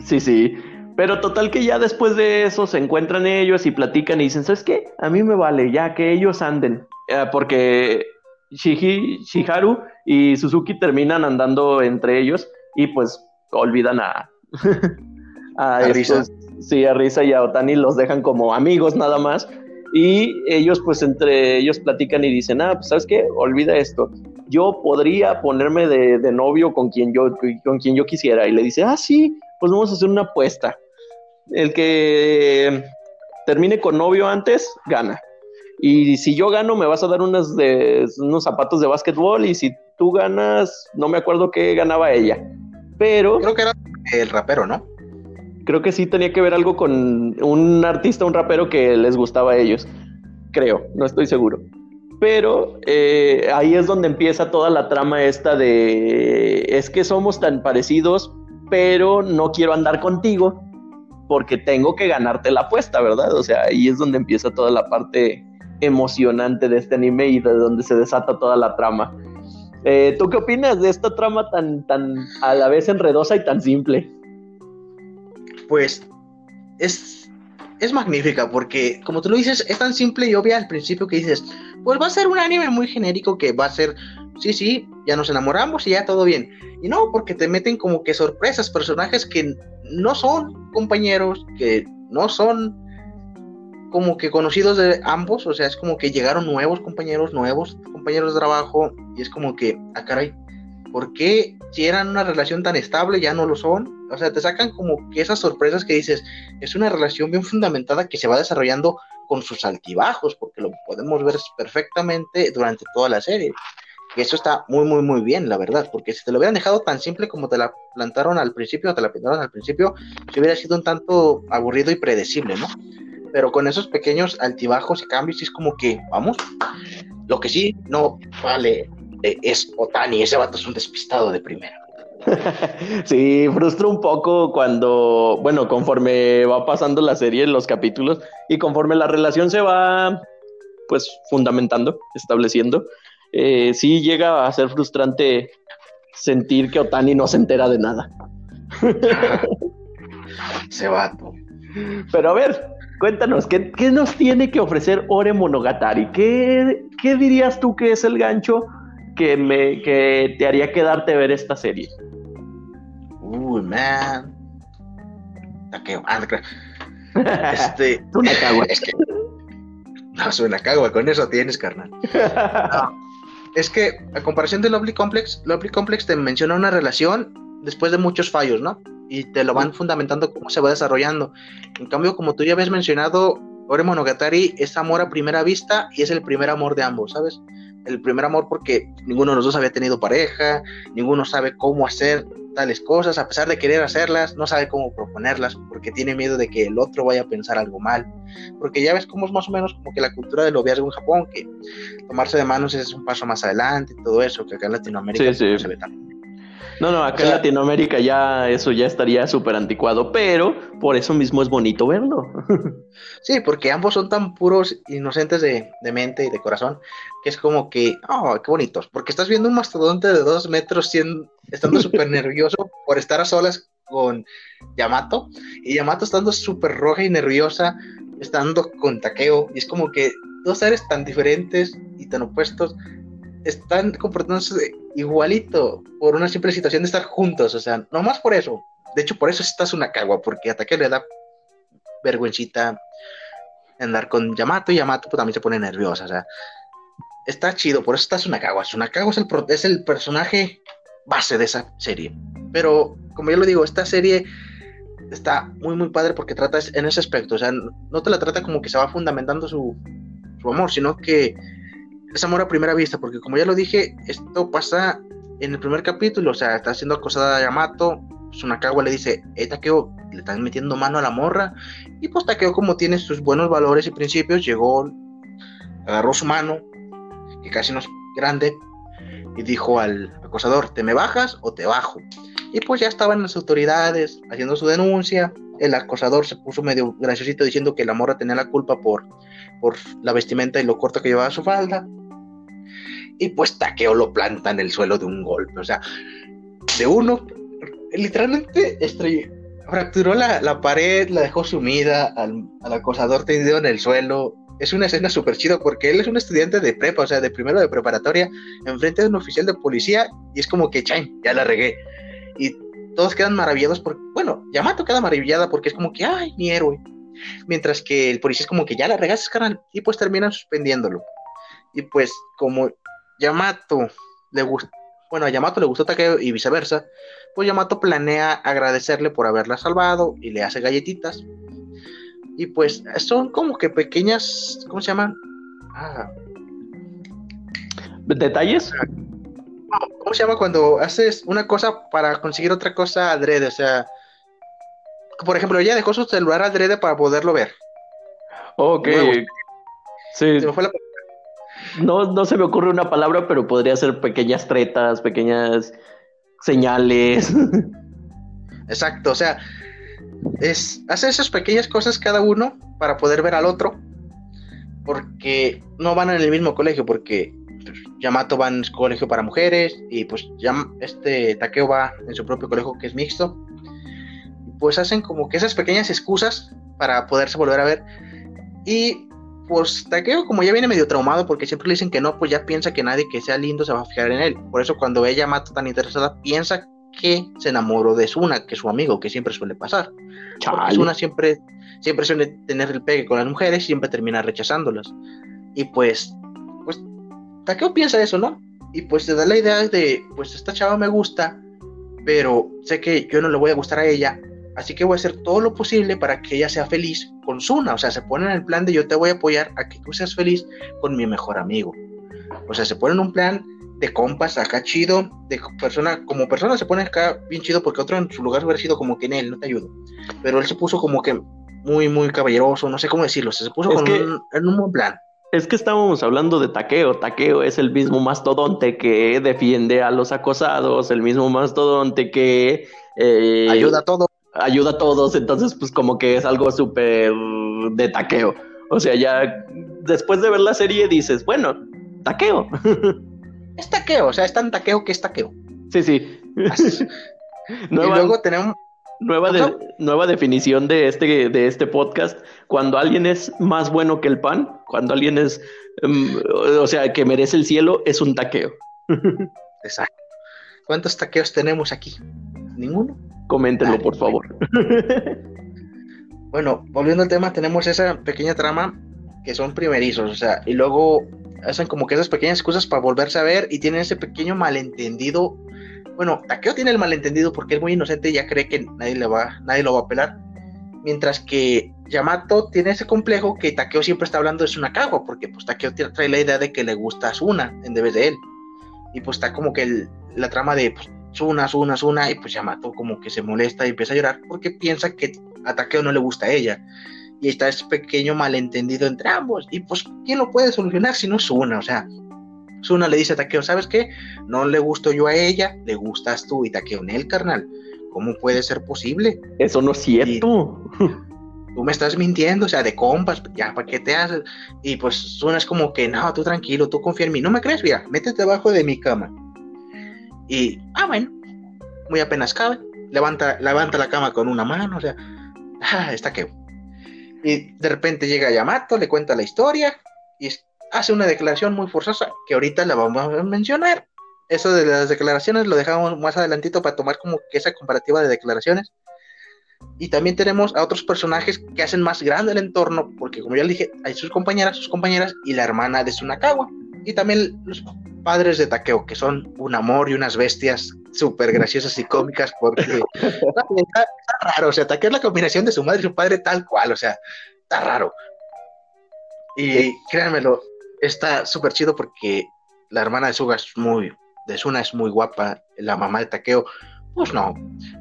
[SPEAKER 2] Sí, sí. Pero total que ya después de eso se encuentran ellos y platican y dicen, ¿sabes qué? A mí me vale, ya que ellos anden. Eh, porque Shiji, Shiharu y Suzuki terminan andando entre ellos y pues olvidan a... <laughs>
[SPEAKER 3] a, Risa.
[SPEAKER 2] Sí, a Risa y a Otani los dejan como amigos nada más. Y ellos pues entre ellos platican y dicen, ah, pues sabes qué, olvida esto. Yo podría ponerme de, de novio con quien, yo, con quien yo quisiera. Y le dice, ah, sí, pues vamos a hacer una apuesta el que termine con novio antes, gana. Y si yo gano, me vas a dar unos, de, unos zapatos de básquetbol. Y si tú ganas, no me acuerdo qué ganaba ella. Pero.
[SPEAKER 3] Creo que era el rapero, ¿no?
[SPEAKER 2] Creo que sí tenía que ver algo con un artista, un rapero que les gustaba a ellos. Creo, no estoy seguro. Pero eh, ahí es donde empieza toda la trama esta de. Es que somos tan parecidos, pero no quiero andar contigo porque tengo que ganarte la apuesta, ¿verdad? O sea, ahí es donde empieza toda la parte emocionante de este anime y de donde se desata toda la trama. Eh, ¿Tú qué opinas de esta trama tan, tan a la vez enredosa y tan simple?
[SPEAKER 3] Pues es, es magnífica porque, como tú lo dices, es tan simple y obvia al principio que dices, pues va a ser un anime muy genérico que va a ser, sí, sí, ya nos enamoramos y ya todo bien. Y no, porque te meten como que sorpresas, personajes que no son compañeros, que no son como que conocidos de ambos, o sea, es como que llegaron nuevos compañeros, nuevos compañeros de trabajo, y es como que, ah, caray, ¿por qué si eran una relación tan estable ya no lo son? O sea, te sacan como que esas sorpresas que dices, es una relación bien fundamentada que se va desarrollando con sus altibajos, porque lo podemos ver perfectamente durante toda la serie. Y eso está muy, muy, muy bien, la verdad, porque si te lo hubieran dejado tan simple como te la plantaron al principio, te la pintaron al principio, se hubiera sido un tanto aburrido y predecible, ¿no? Pero con esos pequeños altibajos y cambios, es como que, vamos, lo que sí, no vale, eh, es Otani, ese vato es un despistado de primera. <laughs>
[SPEAKER 2] sí, frustra un poco cuando, bueno, conforme va pasando la serie, los capítulos, y conforme la relación se va, pues, fundamentando, estableciendo, eh, sí llega a ser frustrante sentir que Otani no se entera de nada. <laughs>
[SPEAKER 3] Se vato.
[SPEAKER 2] Pero a ver, cuéntanos, ¿qué, nos tiene que ofrecer Ore Monogatari? ¿Qué, ¿Qué, dirías tú que es el gancho que, me, que te haría quedarte a ver esta serie?
[SPEAKER 3] Uy, man. Ah, <laughs> este.
[SPEAKER 2] una cagua.
[SPEAKER 3] Es que. No, suena cagua, con eso tienes, carnal. No <laughs> es que a comparación de Lovely Complex, Lovely Complex te menciona una relación después de muchos fallos, ¿no? Y te lo van fundamentando cómo se va desarrollando. En cambio, como tú ya habías mencionado, Ore Monogatari es amor a primera vista y es el primer amor de ambos, ¿sabes? El primer amor porque ninguno de los dos había tenido pareja, ninguno sabe cómo hacer tales cosas, a pesar de querer hacerlas, no sabe cómo proponerlas, porque tiene miedo de que el otro vaya a pensar algo mal. Porque ya ves cómo es más o menos como que la cultura del noviazgo en Japón, que tomarse de manos es un paso más adelante y todo eso, que acá en Latinoamérica no se ve tan.
[SPEAKER 2] No, no, acá en Latinoamérica ya eso ya estaría súper anticuado, pero por eso mismo es bonito verlo. <laughs>
[SPEAKER 3] Sí, porque ambos son tan puros, inocentes de, mente y de corazón, que es como que, oh, qué bonitos, porque estás viendo un mastodonte de dos metros siendo, estando <laughs> súper nervioso por estar a solas con Yamato, y Yamato estando súper roja y nerviosa, estando con Takeo, y es como que dos seres tan diferentes y tan opuestos están comportándose igualito por una simple situación de estar juntos, o sea, no más por eso. De hecho, por eso estás una cagua, porque a Takeo le da vergüencita andar con Yamato y Yamato pues, también se pone nerviosa, o sea, está chido, por eso cagua. Una cagua es el, es el personaje base de esa serie. Pero, como yo lo digo, esta serie está muy, muy padre porque trata en ese aspecto, o sea, no te la trata como que se va fundamentando su, su amor, sino que es amor a primera vista, porque como ya lo dije, esto pasa en el primer capítulo, o sea, está siendo acosada a Yamato, Sunakawa le dice, eh, Takeo, le están metiendo mano a la morra, y pues Takeo como tiene sus buenos valores y principios, llegó, agarró su mano, que casi no es grande, y dijo al acosador, ¿te me bajas o te bajo? Y pues ya estaban las autoridades haciendo su denuncia, el acosador se puso medio graciosito diciendo que la morra tenía la culpa por, por la vestimenta y lo corto que llevaba su falda, y pues Takeo lo planta en el suelo de un golpe, o sea, de uno, literalmente fracturó la, pared, la dejó sumida al, acosador tendido en el suelo. Es una escena súper chida porque él es un estudiante de prepa, o sea, de primero de preparatoria, enfrente de un oficial de policía y es como que, chain, ya la regué. Y todos quedan maravillados porque, bueno, Yamato queda maravillada porque es como que, ay, mi héroe. Mientras que el policía es como que ya la regaste, canal, y pues terminan suspendiéndolo. Y pues, como Yamato le gusta, bueno, a Yamato le gustó Takeo y viceversa, pues Yamato planea agradecerle por haberla salvado y le hace galletitas. Y pues son como que pequeñas, ¿cómo se llaman? Ah.
[SPEAKER 2] ¿Detalles?
[SPEAKER 3] ¿Cómo se llama cuando haces una cosa para conseguir otra cosa adrede? O sea, por ejemplo, ella dejó su celular adrede para poderlo ver.
[SPEAKER 2] Ok. Sí. Se me fue la no, no se me ocurre una palabra, pero podría ser pequeñas tretas, pequeñas señales.
[SPEAKER 3] Exacto, o sea, es hacer esas pequeñas cosas cada uno para poder ver al otro, porque no van en el mismo colegio, porque Yamato va en colegio para mujeres y pues este Takeo va en su propio colegio que es mixto. Pues hacen como que esas pequeñas excusas para poderse volver a ver. Y pues Takeo como ya viene medio traumado porque siempre le dicen que no, pues ya piensa que nadie que sea lindo se va a fijar en él. Por eso cuando ella mata tan interesada, piensa que se enamoró de Suna, que es su amigo, que siempre suele pasar. Porque Suna siempre, siempre suele tener el pegue con las mujeres y siempre termina rechazándolas. Y pues, pues, Takeo piensa eso, ¿no? Y pues te da la idea de, pues esta chava me gusta, pero sé que yo no le voy a gustar a ella, Así que voy a hacer todo lo posible para que ella sea feliz con Suna. O sea, se pone en el plan de yo te voy a apoyar a que tú seas feliz con mi mejor amigo. O sea, se pone en un plan de compas acá chido, de persona, como persona se pone acá bien chido porque otro en su lugar hubiera sido como que en él, no te ayudo. Pero él se puso como que muy, muy caballeroso, no sé cómo decirlo, se puso en un buen plan.
[SPEAKER 2] Es que estábamos hablando de Taqueo. Taqueo es el mismo mastodonte que defiende a los acosados, el mismo mastodonte que
[SPEAKER 3] eh, ayuda a todo
[SPEAKER 2] ayuda a todos, entonces pues como que es algo súper de taqueo. O sea, ya después de ver la serie dices, bueno, taqueo. <laughs>
[SPEAKER 3] Es taqueo, o sea, es tan taqueo que es taqueo.
[SPEAKER 2] Sí, sí. <laughs>
[SPEAKER 3] nueva, y luego tenemos...
[SPEAKER 2] Nueva, nueva definición de este, de este podcast. Cuando alguien es más bueno que el pan, cuando alguien es, mm, o sea, que merece el cielo, es un taqueo. <laughs>
[SPEAKER 3] Exacto. ¿Cuántos taqueos tenemos aquí? ¿Ninguno?
[SPEAKER 2] Coméntenlo, por favor. <laughs>
[SPEAKER 3] bueno, volviendo al tema, tenemos esa pequeña trama que son primerizos, o sea, y luego hacen como que esas pequeñas excusas para volverse a ver y tienen ese pequeño malentendido. Bueno, Takeo tiene el malentendido porque es muy inocente y ya cree que nadie, le va, nadie lo va a pelar. Mientras que Yamato tiene ese complejo que Takeo siempre está hablando de Sunakawa, porque pues Takeo trae la idea de que le gusta a Suna en vez de él. Y pues está como que la trama de pues, Suna, Suna, Suna, y pues Yamato como que se molesta y empieza a llorar porque piensa que a Takeo no le gusta a ella. Y está ese pequeño malentendido entre ambos. Y pues, ¿quién lo puede solucionar si no es Suna? O sea, Suna le dice a Takeo, ¿sabes qué? No le gusto yo a ella, le gustas tú y Takeo en él, carnal. ¿Cómo puede ser posible?
[SPEAKER 2] Eso no es cierto.
[SPEAKER 3] tú me estás mintiendo, o sea, de compas, ya, ¿para qué te haces? Y pues Suna es como que, no, tú tranquilo, tú confía en mí. No me crees, mira, métete abajo de mi cama. Y, ah, bueno, muy apenas cabe. Levanta, levanta la cama con una mano, o sea, ah, está que. Y de repente llega Yamato, le cuenta la historia y hace una declaración muy forzosa que ahorita la vamos a mencionar. Eso de las declaraciones lo dejamos más adelantito para tomar como que esa comparativa de declaraciones. Y también tenemos a otros personajes que hacen más grande el entorno, porque como ya le dije, hay sus compañeras, sus compañeras y la hermana de Sunakawa. Y también los padres de Takeo, que son un amor y unas bestias súper graciosas y cómicas, porque <laughs> está, raro, o sea, Takeo es la combinación de su madre y su padre tal cual, o sea, está raro. Y créanmelo, está súper chido porque la hermana de Suga es muy, de Suna es muy guapa, la mamá de Takeo, pues no,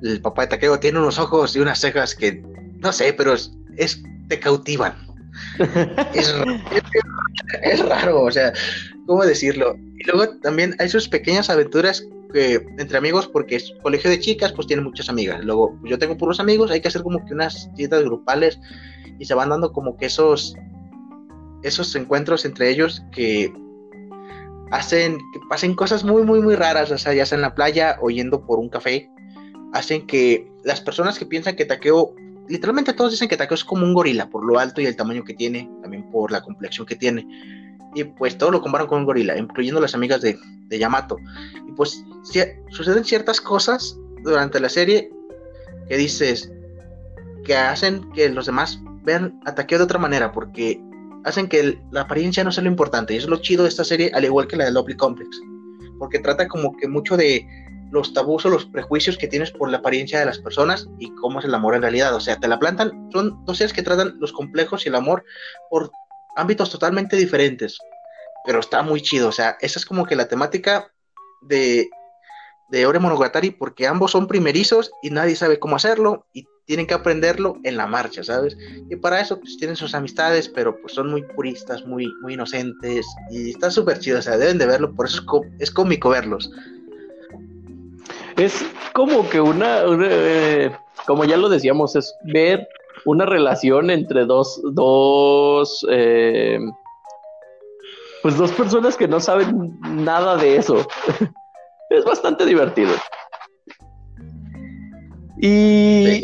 [SPEAKER 3] el papá de Takeo tiene unos ojos y unas cejas que, no sé, pero es, te cautivan. <laughs> es, es, raro, o sea, ¿cómo decirlo? Y luego también hay sus pequeñas aventuras entre amigos, porque es colegio de chicas, pues tiene muchas amigas. Luego, yo tengo puros amigos, hay que hacer como que unas citas grupales y se van dando como que esos, esos encuentros entre ellos que hacen que pasen cosas muy, muy, muy raras, o sea, ya sea en la playa o yendo por un café, hacen que las personas que piensan que Takeo, literalmente todos dicen que Takeo es como un gorila, por lo alto y el tamaño que tiene, también por la complexión que tiene y pues todo lo comparan con un gorila, incluyendo las amigas de, de Yamato. Y pues suceden ciertas cosas durante la serie que dices que hacen que los demás vean a Takeo de otra manera, porque hacen que la apariencia no sea lo importante. Y eso es lo chido de esta serie, al igual que la de Lovely Complex, porque trata como que mucho de los tabús o los prejuicios que tienes por la apariencia de las personas y cómo es el amor en realidad. O sea, te la plantan, son dos series que tratan los complejos y el amor por ámbitos totalmente diferentes, pero está muy chido, o sea, esa es como que la temática de, de Ore Monogatari, porque ambos son primerizos y nadie sabe cómo hacerlo y tienen que aprenderlo en la marcha, ¿sabes? Y para eso pues tienen sus amistades, pero pues son muy puristas, muy, muy inocentes y está súper chido, o sea, deben de verlo, por eso es, cómico verlos.
[SPEAKER 2] Es como que una, eh, como ya lo decíamos, es ver una relación entre dos, dos, eh, pues dos personas que no saben nada de eso. <laughs> es bastante divertido. Y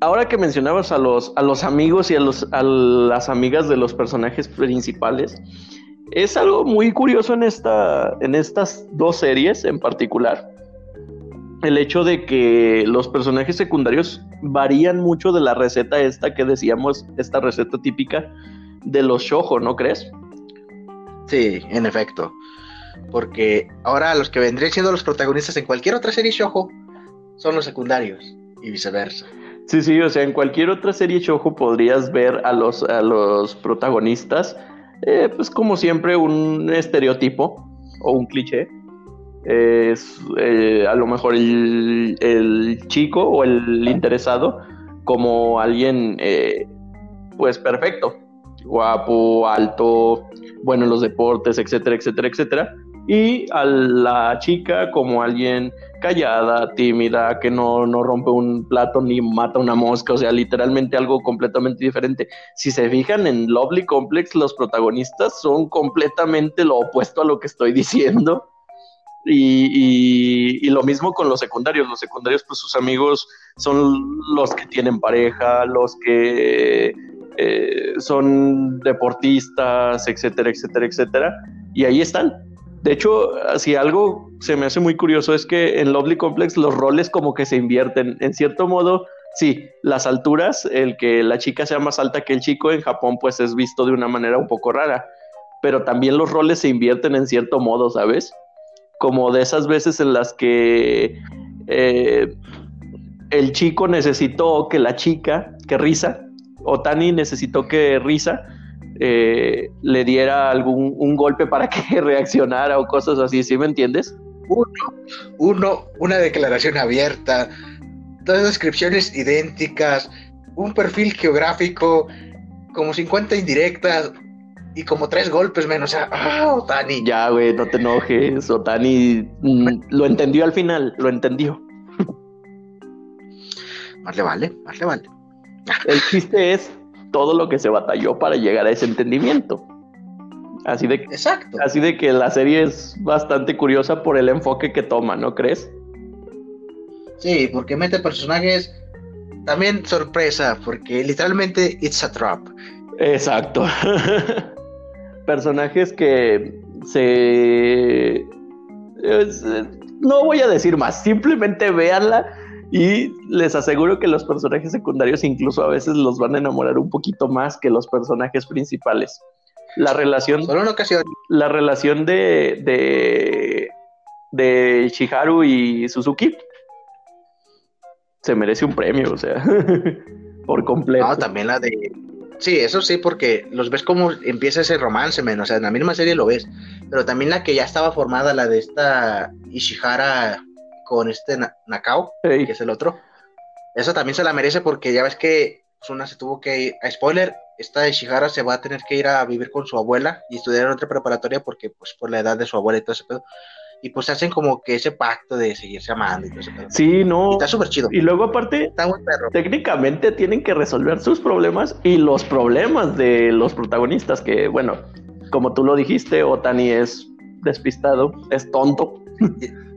[SPEAKER 2] ahora que mencionabas a los, a los amigos y a, los, a las amigas de los personajes principales, es algo muy curioso en, esta, en estas dos series en particular el hecho de que los personajes secundarios varían mucho de la receta esta que decíamos, esta receta típica de los shojo, ¿no crees?
[SPEAKER 3] Sí, en efecto. Porque ahora los que vendrían siendo los protagonistas en cualquier otra serie shojo son los secundarios y viceversa.
[SPEAKER 2] Sí, sí, o sea, en cualquier otra serie shojo podrías ver a los, a los protagonistas, eh, pues como siempre, un estereotipo o un cliché es eh, a lo mejor el, chico o el interesado como alguien eh, pues perfecto, guapo, alto, bueno en los deportes, etcétera, etcétera, etcétera. Y a la chica como alguien callada, tímida, que no, no rompe un plato ni mata una mosca, o sea, literalmente algo completamente diferente. Si se fijan en Lovely Complex, los protagonistas son completamente lo opuesto a lo que estoy <laughs> diciendo. Y, lo mismo con los secundarios. Los secundarios, pues sus amigos son los que tienen pareja, los que eh, son deportistas, etcétera, etcétera, etcétera. Y ahí están. De hecho, si algo se me hace muy curioso es que en Lovely Complex los roles como que se invierten. En cierto modo, sí, las alturas, el que la chica sea más alta que el chico en Japón, pues es visto de una manera un poco rara. Pero también los roles se invierten en cierto modo, ¿sabes? Como de esas veces en las que eh, el chico necesitó que la chica, que Risa, o Tani necesitó que Risa eh, le diera algún un golpe para que <laughs> reaccionara o cosas así, ¿sí me entiendes?
[SPEAKER 3] Uno, uno, una declaración abierta, dos descripciones idénticas, un perfil geográfico, como 50 indirectas, y como tres golpes menos. O sea, ¡ah, Otani!
[SPEAKER 2] Ya, güey, no te enojes. Otani mm, lo entendió al final, lo entendió.
[SPEAKER 3] Más le vale, más le vale.
[SPEAKER 2] El chiste es todo lo que se batalló para llegar a ese entendimiento. Así de,
[SPEAKER 3] Exacto.
[SPEAKER 2] así de que la serie es bastante curiosa por el enfoque que toma, ¿no crees?
[SPEAKER 3] Sí, porque mete personajes también sorpresa, porque literalmente it's a trap.
[SPEAKER 2] Exacto. <laughs> Personajes que se... es- no voy a decir más, simplemente véanla y les aseguro que los personajes secundarios incluso a veces los van a enamorar un poquito más que los personajes principales. La relación,
[SPEAKER 3] Solo una ocasión.
[SPEAKER 2] la relación de, de, de Shiharu y Suzuki se merece un premio, o sea, <laughs> por completo.
[SPEAKER 3] No, también la de. Sí, eso sí, porque los ves como empieza ese romance, men. O sea, en la misma serie lo ves. Pero también la que ya estaba formada, la de esta Ishihara con este Na- Nakao,
[SPEAKER 2] Ey.
[SPEAKER 3] que es el otro. Eso también se la merece porque ya ves que Suna se tuvo que ir. A spoiler, esta Ishihara se va a tener que ir a vivir con su abuela y estudiar en otra preparatoria porque, pues, por la edad de su abuela y todo ese pedo. Y pues hacen como que ese pacto de seguirse amando y todo pedo.
[SPEAKER 2] Sí,
[SPEAKER 3] Y
[SPEAKER 2] no.
[SPEAKER 3] está súper chido.
[SPEAKER 2] Y luego aparte,
[SPEAKER 3] Está buen perro.
[SPEAKER 2] técnicamente tienen que resolver sus problemas y los problemas de los protagonistas, que bueno, como tú lo dijiste, Otani es despistado, es tonto. <laughs>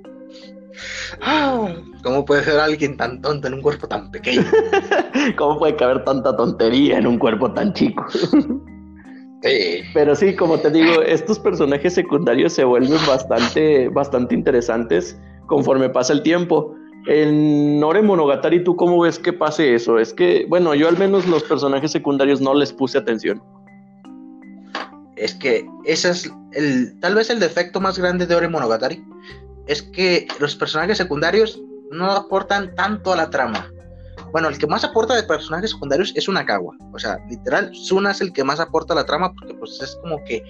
[SPEAKER 3] Ah, ¿Cómo puede ser alguien tan tonto en un cuerpo tan pequeño? <laughs>
[SPEAKER 2] ¿Cómo puede caber tanta tontería en un cuerpo tan chico? <laughs>
[SPEAKER 3] Sí.
[SPEAKER 2] Pero sí, como te digo, estos personajes secundarios se vuelven bastante, bastante interesantes conforme pasa el tiempo. En Nore Monogatari, ¿tú cómo ves que pase eso? Es que, bueno, yo al menos los personajes secundarios no les puse atención.
[SPEAKER 3] Es que ese es el, tal vez el defecto más grande de Ore Monogatari. Es que los personajes secundarios no aportan tanto a la trama. Bueno, el que más aporta de personajes secundarios es Unakawa. O sea, literal, Suna es el que más aporta a la trama porque pues es como que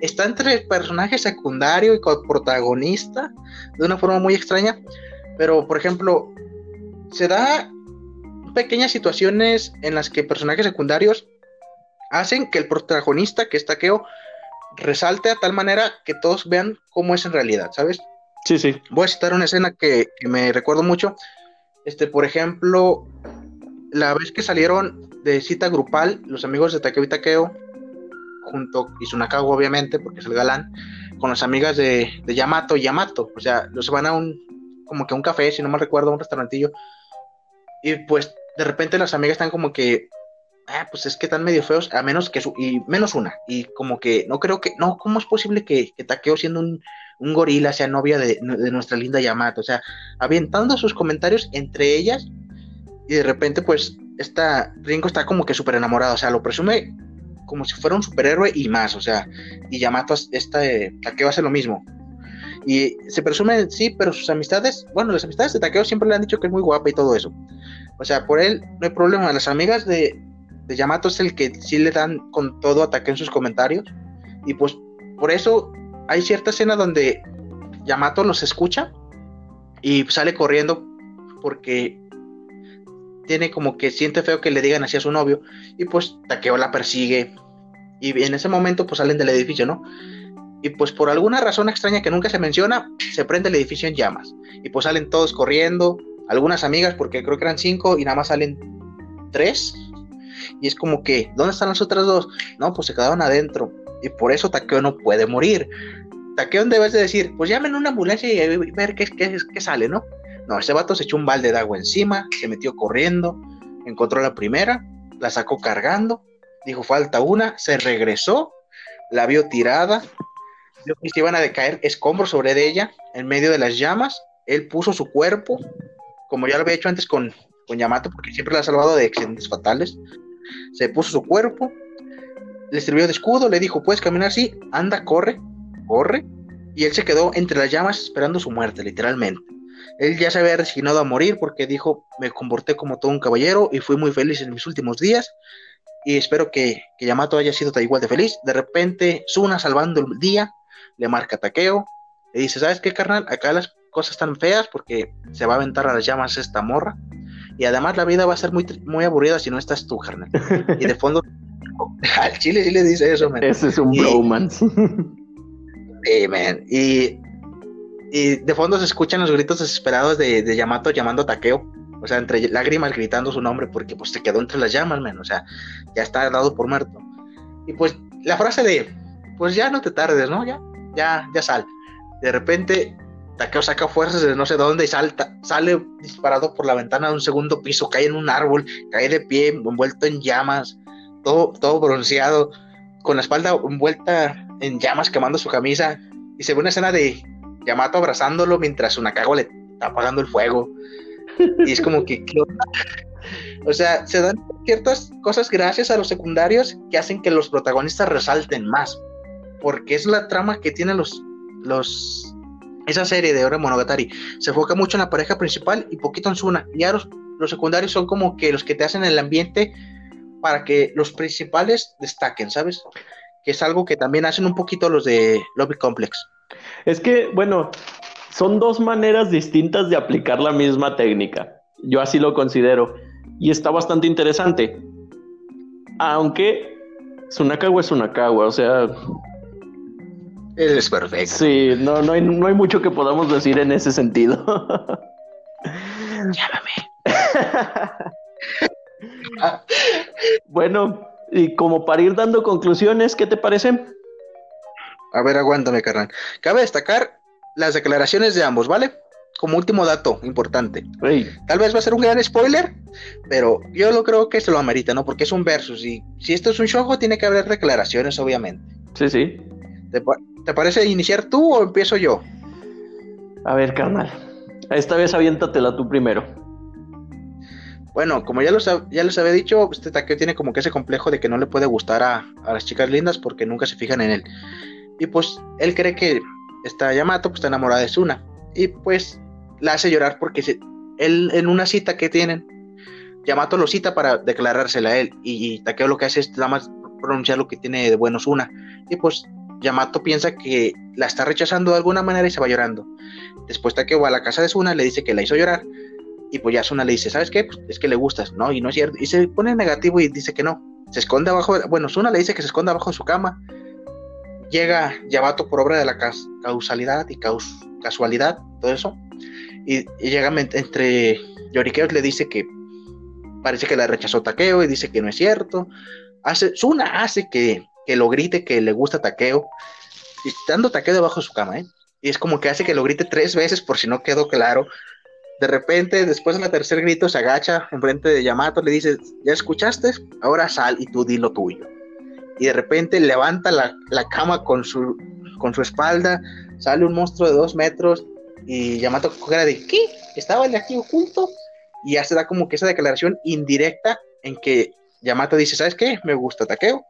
[SPEAKER 3] está entre personaje secundario y protagonista de una forma muy extraña. Pero, por ejemplo, se da pequeñas situaciones en las que personajes secundarios hacen que el protagonista, que es Takeo, resalte a tal manera que todos vean cómo es en realidad, ¿sabes?
[SPEAKER 2] Sí, sí.
[SPEAKER 3] Voy a citar una escena que, que me recuerdo mucho. Este, por ejemplo, la vez que salieron de cita grupal, los amigos de Takeo y Takeo, junto, y Sunakawa obviamente, porque es el galán, con las amigas de, de Yamato y Yamato. O sea, los van a un, como que un café, si no mal recuerdo, a un restaurantillo. Y pues de repente las amigas están como que, ah, pues es que están medio feos, a menos que su, y menos una. Y como que no creo que, no, ¿cómo es posible que, que Takeo siendo un, un gorila sea novia de, nuestra linda Yamato? O sea, avientando sus comentarios entre ellas y de repente pues esta Ringo está como que súper enamorado, o sea, lo presume como si fuera un superhéroe y más, o sea, y Yamato, esta, eh, Takeo hace lo mismo. Y se presume, sí, pero sus amistades, bueno, las amistades de Takeo siempre le han dicho que es muy guapa y todo eso. O sea, por él no hay problema. Las amigas de, de Yamato es el que sí le dan con todo a Takeo en sus comentarios. Y pues por eso hay cierta escena donde Yamato los escucha y sale corriendo porque tiene como que siente feo que le digan así a su novio y pues Takeo la persigue y en ese momento pues salen del edificio, ¿no? Y pues por alguna razón extraña que nunca se menciona, se prende el edificio en llamas y pues salen todos corriendo, algunas amigas porque creo que eran cinco y nada más salen tres y es como que, ¿dónde están las otras dos? No, pues se quedaron adentro y por eso Takeo no puede morir. Takeo debes de decir, pues llamen una ambulancia y ver qué, qué, qué sale, ¿no? No, ese vato se echó un balde de agua encima, se metió corriendo, encontró la primera, la sacó cargando, dijo falta una, se regresó, la vio tirada, vio que se iban a caer escombros sobre de ella en medio de las llamas, él puso su cuerpo, como ya lo había hecho antes con, con Yamato, porque siempre la ha salvado de accidentes fatales, se puso su cuerpo, le sirvió de escudo, le dijo, puedes caminar así, anda, corre, corre, y él se quedó entre las llamas esperando su muerte, literalmente. Él ya se había resignado a morir porque dijo, me comporté como todo un caballero y fui muy feliz en mis últimos días y espero que, que Yamato haya sido igual de feliz. De repente, Suna salvando el día, le marca a Takeo, le dice, ¿sabes qué, carnal? Acá las cosas están feas porque se va a aventar a las llamas esta morra y además la vida va a ser muy, muy aburrida si no estás tú, carnal. Y de fondo, <laughs> Al chile sí le dice eso, man.
[SPEAKER 2] Ese es un bromance.
[SPEAKER 3] Sí, man. Y, y de fondo se escuchan los gritos desesperados de, de Yamato llamando a Takeo. O sea, entre lágrimas gritando su nombre porque pues se quedó entre las llamas, man. O sea, ya está dado por muerto. Y pues la frase de, pues ya no te tardes, ¿no? Ya, ya, ya sal. De repente, Takeo saca fuerzas de no sé dónde y salta, sale disparado por la ventana de un segundo piso, cae en un árbol, cae de pie, envuelto en llamas, todo, todo bronceado, con la espalda envuelta en llamas, quemando su camisa. Y se ve una escena de Yamato abrazándolo mientras Sunakawa le está apagando el fuego. Y es como que, ¿qué? O sea, se dan ciertas cosas gracias a los secundarios que hacen que los protagonistas resalten más. Porque es la trama que tienen los, los esa serie de Ore Monogatari. Se enfoca mucho en la pareja principal y poquito en Suna. Y ya los, los secundarios son como que los que te hacen el ambiente para que los principales destaquen, ¿sabes? Que es algo que también hacen un poquito los de Lobby Complex.
[SPEAKER 2] Es que, bueno, son dos maneras distintas de aplicar la misma técnica. Yo así lo considero. Y está bastante interesante. Aunque Sunakawa es Sunakawa, o sea,
[SPEAKER 3] Es perfecto.
[SPEAKER 2] sí, no, no, hay, no hay mucho que podamos decir en ese sentido.
[SPEAKER 3] Llámame. <laughs>
[SPEAKER 2] bueno, y como para ir dando conclusiones, ¿qué te parece?
[SPEAKER 3] A ver, aguántame, carnal. Cabe destacar las declaraciones de ambos, ¿vale? Como último dato importante. Tal vez va a ser un gran spoiler, pero yo lo creo que se lo amerita, ¿no? Porque es un versus y si esto es un show, tiene que haber declaraciones, obviamente.
[SPEAKER 2] sí, sí.
[SPEAKER 3] ¿Te, pa- te parece iniciar tú o empiezo yo?
[SPEAKER 2] A ver, carnal. Esta vez aviéntatela tú primero.
[SPEAKER 3] Bueno, como ya, los, ya les había dicho, este Takeo tiene como que ese complejo de que no le puede gustar a, a las chicas lindas porque nunca se fijan en él. Y pues él cree que esta Yamato pues, está enamorada de Suna. Y pues la hace llorar porque él en una cita que tienen, Yamato lo cita para declarársela a él. Y, y Takeo lo que hace es nada más pronunciar lo que tiene de bueno Suna. Y pues Yamato piensa que la está rechazando de alguna manera y se va llorando. Después Takeo va a la casa de Suna, le dice que la hizo llorar. Y pues ya Suna le dice, ¿sabes qué? Pues es que le gustas, ¿no? Y no es cierto. Y se pone negativo y dice que no. Se esconde abajo, bueno, Suna le dice que se esconde abajo de su cama. Llega Yamato por obra de la causalidad y casualidad, todo eso. Y, llega entre lloriqueos, le dice que parece que la rechazó Takeo y dice que no es cierto. Hace, Suna hace que, que lo grite que le gusta Takeo. Y estando Takeo debajo de su cama, ¿eh? Y es como que hace que lo grite tres veces por si no quedó claro. De repente, después de la tercer grito, se agacha enfrente de Yamato, le dice, ¿ya escuchaste? Ahora sal y tú di lo tuyo. Y de repente levanta la, la cama con su, con su espalda, sale un monstruo de dos metros y Yamato cara de, ¿qué? ¿Estaba el de aquí oculto? Y ya se da como que esa declaración indirecta en que Yamato dice, ¿sabes qué? Me gusta Takeo.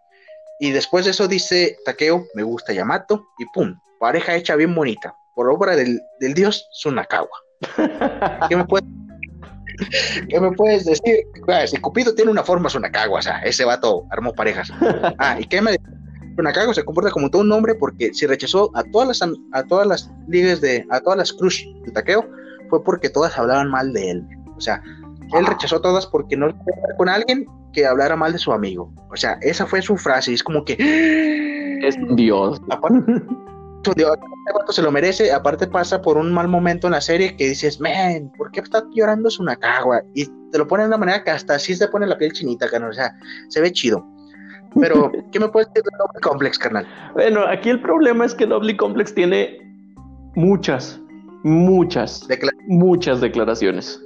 [SPEAKER 3] Y después de eso dice Takeo, me gusta Yamato. Y pum, pareja hecha bien bonita, por obra del, del dios Sunakawa. <laughs> ¿Qué me puedes, ¿Qué me puedes decir? Ah, Si Cupido tiene una forma Sunakawa, o sea, ese vato armó parejas. Ah, ¿y qué me Sunakawa se comporta como todo un hombre porque si rechazó a todas las a todas las ligas de a todas las crush de Takeo fue porque todas hablaban mal de él. O sea, él rechazó a todas porque no estar con alguien que hablara mal de su amigo. O sea, esa fue su frase. y Es como que
[SPEAKER 2] Es un dios. <laughs>
[SPEAKER 3] aparte, su este se lo merece. Aparte pasa por un mal momento en la serie que dices, man, ¿por qué está llorando Sunakawa? Y te lo pone de una manera que hasta así se pone la piel chinita, carnal. O sea, se ve chido. Pero, <laughs> ¿qué me puedes decir de Noble Complex, carnal?
[SPEAKER 2] Bueno, aquí el problema es que Lovely Complex tiene muchas, muchas,
[SPEAKER 3] Decla-
[SPEAKER 2] muchas declaraciones.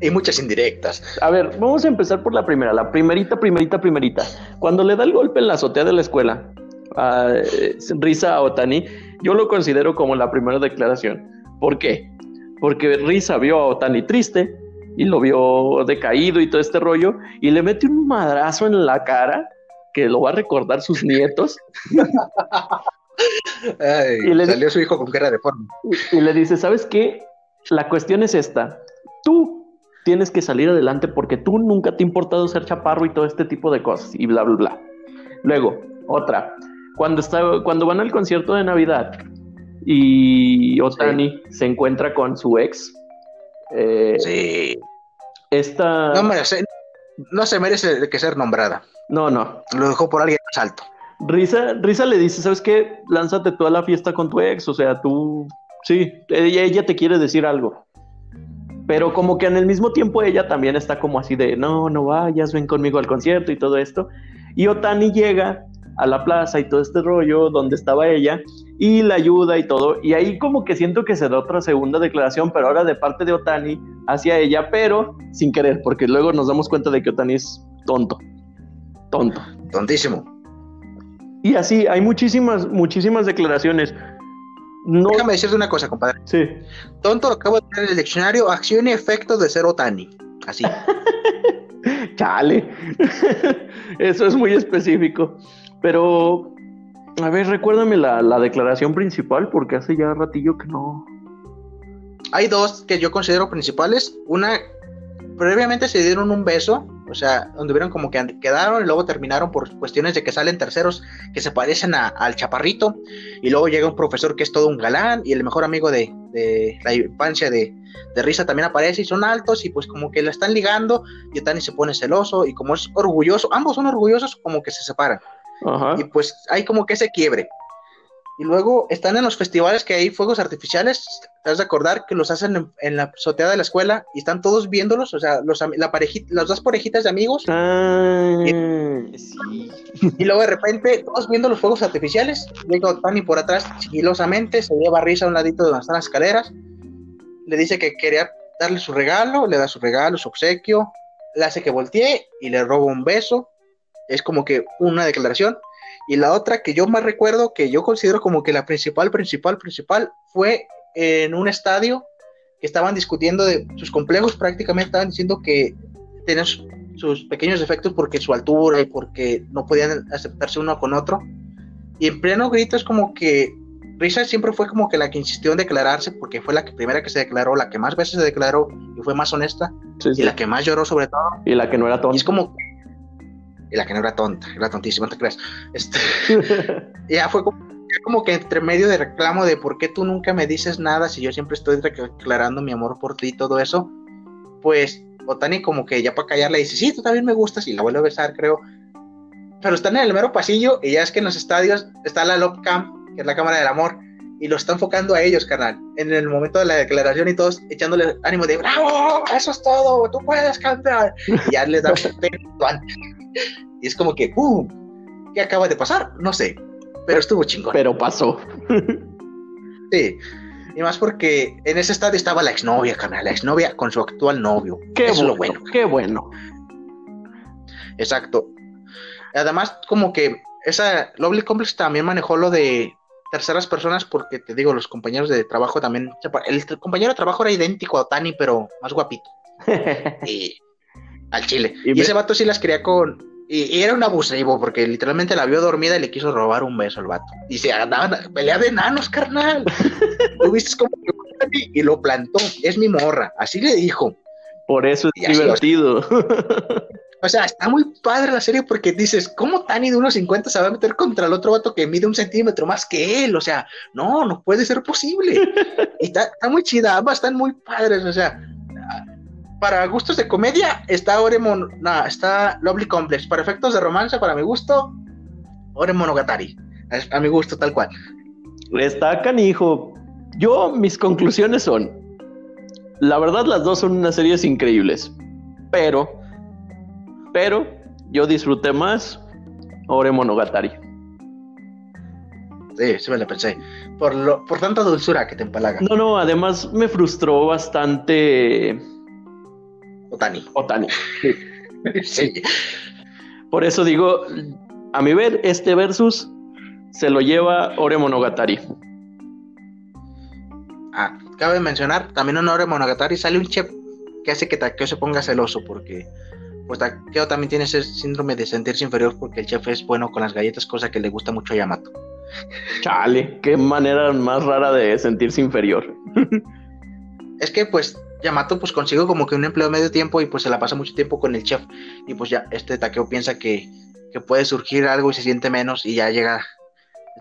[SPEAKER 3] y muchas indirectas.
[SPEAKER 2] A ver, vamos a empezar por la primera, la primerita, primerita, primerita. Cuando le da el golpe en la azotea de la escuela a Risa a Otani, yo lo considero como la primera declaración. ¿Por qué? Porque Risa vio a Otani triste y lo vio decaído y todo este rollo y le mete un madrazo en la cara que lo va a recordar sus nietos <laughs>
[SPEAKER 3] Ay,
[SPEAKER 2] Y le-
[SPEAKER 3] salió su hijo con cara de forma.
[SPEAKER 2] y le dice, ¿sabes qué? La cuestión es esta. Tú tienes que salir adelante porque tú nunca te ha importado ser chaparro y todo este tipo de cosas y bla, bla, bla. Luego, otra. Cuando, está, cuando van al concierto de Navidad y Otani se encuentra con su ex, eh,
[SPEAKER 3] Sí.
[SPEAKER 2] esta...
[SPEAKER 3] No me la sé. no se merece que ser nombrada.
[SPEAKER 2] No, no.
[SPEAKER 3] Lo dejó por alguien más alto.
[SPEAKER 2] Risa, Risa le dice, ¿sabes qué? Lánzate tú a la fiesta con tu ex, o sea, tú, sí, ella, ella te quiere decir algo. Pero como que en el mismo tiempo ella también está como así de, no, no vayas, ven conmigo al concierto y todo esto. Y Otani llega a la plaza y todo este rollo donde estaba ella y la ayuda y todo. Y ahí como que siento que se da otra segunda declaración, pero ahora de parte de Otani hacia ella, pero sin querer, porque luego nos damos cuenta de que Otani es tonto. Tonto.
[SPEAKER 3] Tontísimo.
[SPEAKER 2] Y así, hay muchísimas, muchísimas declaraciones.
[SPEAKER 3] No... Déjame decirte una cosa, compadre.
[SPEAKER 2] Sí.
[SPEAKER 3] Tonto lo acabo de en el diccionario, acción y efecto de ser Otani. Así. <laughs>
[SPEAKER 2] Chale. <laughs> Eso es muy específico. Pero, a ver, recuérdame la, la, declaración principal, porque hace ya ratillo que no.
[SPEAKER 3] Hay dos que yo considero principales. Una, previamente se dieron un beso o sea, donde vieron como que quedaron y luego terminaron por cuestiones de que salen terceros que se parecen al chaparrito. Y luego llega un profesor que es todo un galán y el mejor amigo de, la infancia de, Risa también aparece y son altos y pues como que la están ligando y Tani se pone celoso y como es orgulloso, ambos son orgullosos como que se separan. Y pues hay como que ese quiebre. Y luego están en los festivales que hay fuegos artificiales. Te has de acordar que los hacen en, la azotea de la escuela y están todos viéndolos, o sea, los, la parejita, las dos parejitas de amigos.
[SPEAKER 2] Ah,
[SPEAKER 3] y, sí. y, luego de repente, todos viendo los fuegos artificiales. Llega Tani por atrás, sigilosamente, se lleva risa a un ladito de donde están las escaleras. Le dice que quería darle su regalo, le da su regalo, su obsequio. Le hace que voltee y le roba un beso. Es como que una declaración y la otra que yo más recuerdo, que yo considero como que la principal, principal, principal, fue en un estadio que estaban discutiendo de sus complejos, prácticamente estaban diciendo que tenían sus pequeños defectos porque su altura y porque no podían aceptarse uno con otro. Y en pleno grito es como que Risa siempre fue como que la que insistió en declararse porque fue la que, primera que se declaró, la que más veces se declaró y fue más honesta y la que más lloró sobre todo.
[SPEAKER 2] Y la que no era tonta.
[SPEAKER 3] Y es como y la que no era tonta, era tontísima, ¿te crees? Este, <laughs> ya fue como, que entre medio de reclamo de por qué tú nunca me dices nada si yo siempre estoy declarando mi amor por ti y todo eso, pues Otani como que ya para callarle dice, sí, tú también me gustas y la vuelve a besar, creo. Pero están en el mero pasillo y ya es que en los estadios está la Love Cam, que es la cámara del amor, y lo está enfocando a ellos, carnal, en el momento de la declaración y todos echándole ánimo de, bravo, eso es todo, tú puedes cantar. Y ya les da <laughs> <laughs> Y es como que, ¡pum! ¿Qué acaba de pasar? No sé, pero estuvo chingón.
[SPEAKER 2] Pero pasó. <laughs>
[SPEAKER 3] sí. Y más porque en ese estadio estaba la exnovia, carnal, la exnovia con su actual novio.
[SPEAKER 2] Qué bueno, lo bueno. Qué bueno.
[SPEAKER 3] Exacto. Además, como que esa Lovely Complex también manejó lo de terceras personas porque te digo, los compañeros de trabajo también. El compañero de trabajo era idéntico a Tani, pero más guapito. <laughs> y al chile. Y, ese vato sí las quería con. Y, era un abusivo porque literalmente la vio dormida y le quiso robar un beso al vato. Y se andaban pelea de enanos, carnal. <laughs> ¿Tú viste cómo y lo plantó? Es mi morra. Así le dijo.
[SPEAKER 2] Por eso es divertido. <laughs>
[SPEAKER 3] O sea, está muy padre la serie porque dices, ¿cómo Tani de 1.50 se va a meter contra el otro vato que mide un centímetro más que él? O sea, no, no puede ser posible. <laughs> y está, está muy chida, ambas están muy padres, o sea, para gustos de comedia está Oremon, no, está Lovely Complex. Para efectos de romance, para mi gusto, Oremonogatari. A mi gusto, tal cual.
[SPEAKER 2] Está canijo. Yo, mis conclusiones son: la verdad, las dos son unas series increíbles. Pero, pero, yo disfruté más Oremonogatari.
[SPEAKER 3] Sí, sí me lo pensé. Por, lo, por tanta dulzura que te empalaga.
[SPEAKER 2] No, no, además me frustró bastante
[SPEAKER 3] Otani.
[SPEAKER 2] Otani. <laughs> Sí. Por eso digo, a mi ver, este versus se lo lleva Ore Monogatari.
[SPEAKER 3] Ah, cabe mencionar, también en Ore Monogatari sale un chef que hace que Takeo se ponga celoso porque pues Takeo también tiene ese síndrome de sentirse inferior porque el chef es bueno con las galletas, cosa que le gusta mucho a Yamato.
[SPEAKER 2] Chale, qué manera más rara de sentirse inferior. <laughs>
[SPEAKER 3] es que pues Yamato pues consigue como que un empleo medio tiempo y pues se la pasa mucho tiempo con el chef y pues ya este Takeo piensa que, puede surgir algo y se siente menos y ya llega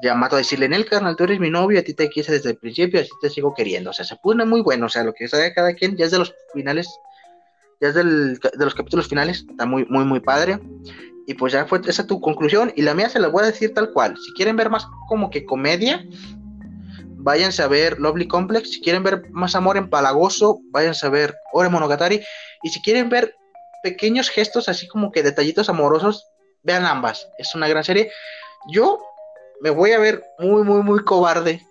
[SPEAKER 3] Yamato a decirle, en el carnal, tú eres mi novio, a ti te quise desde el principio, así te sigo queriendo, o sea, se pone muy bueno, o sea, lo que sabe cada quien ya es de los finales ya es del, de los capítulos finales, está muy, muy, muy padre. Y pues ya fue esa tu conclusión. Y la mía se la voy a decir tal cual. Si quieren ver más como que comedia, váyanse a ver Lovely Complex. Si quieren ver más amor en Palagoso, váyanse a ver Ore Monogatari. Y si quieren ver pequeños gestos, así como que detallitos amorosos, vean ambas. Es una gran serie. Yo me voy a ver muy, muy, muy cobarde.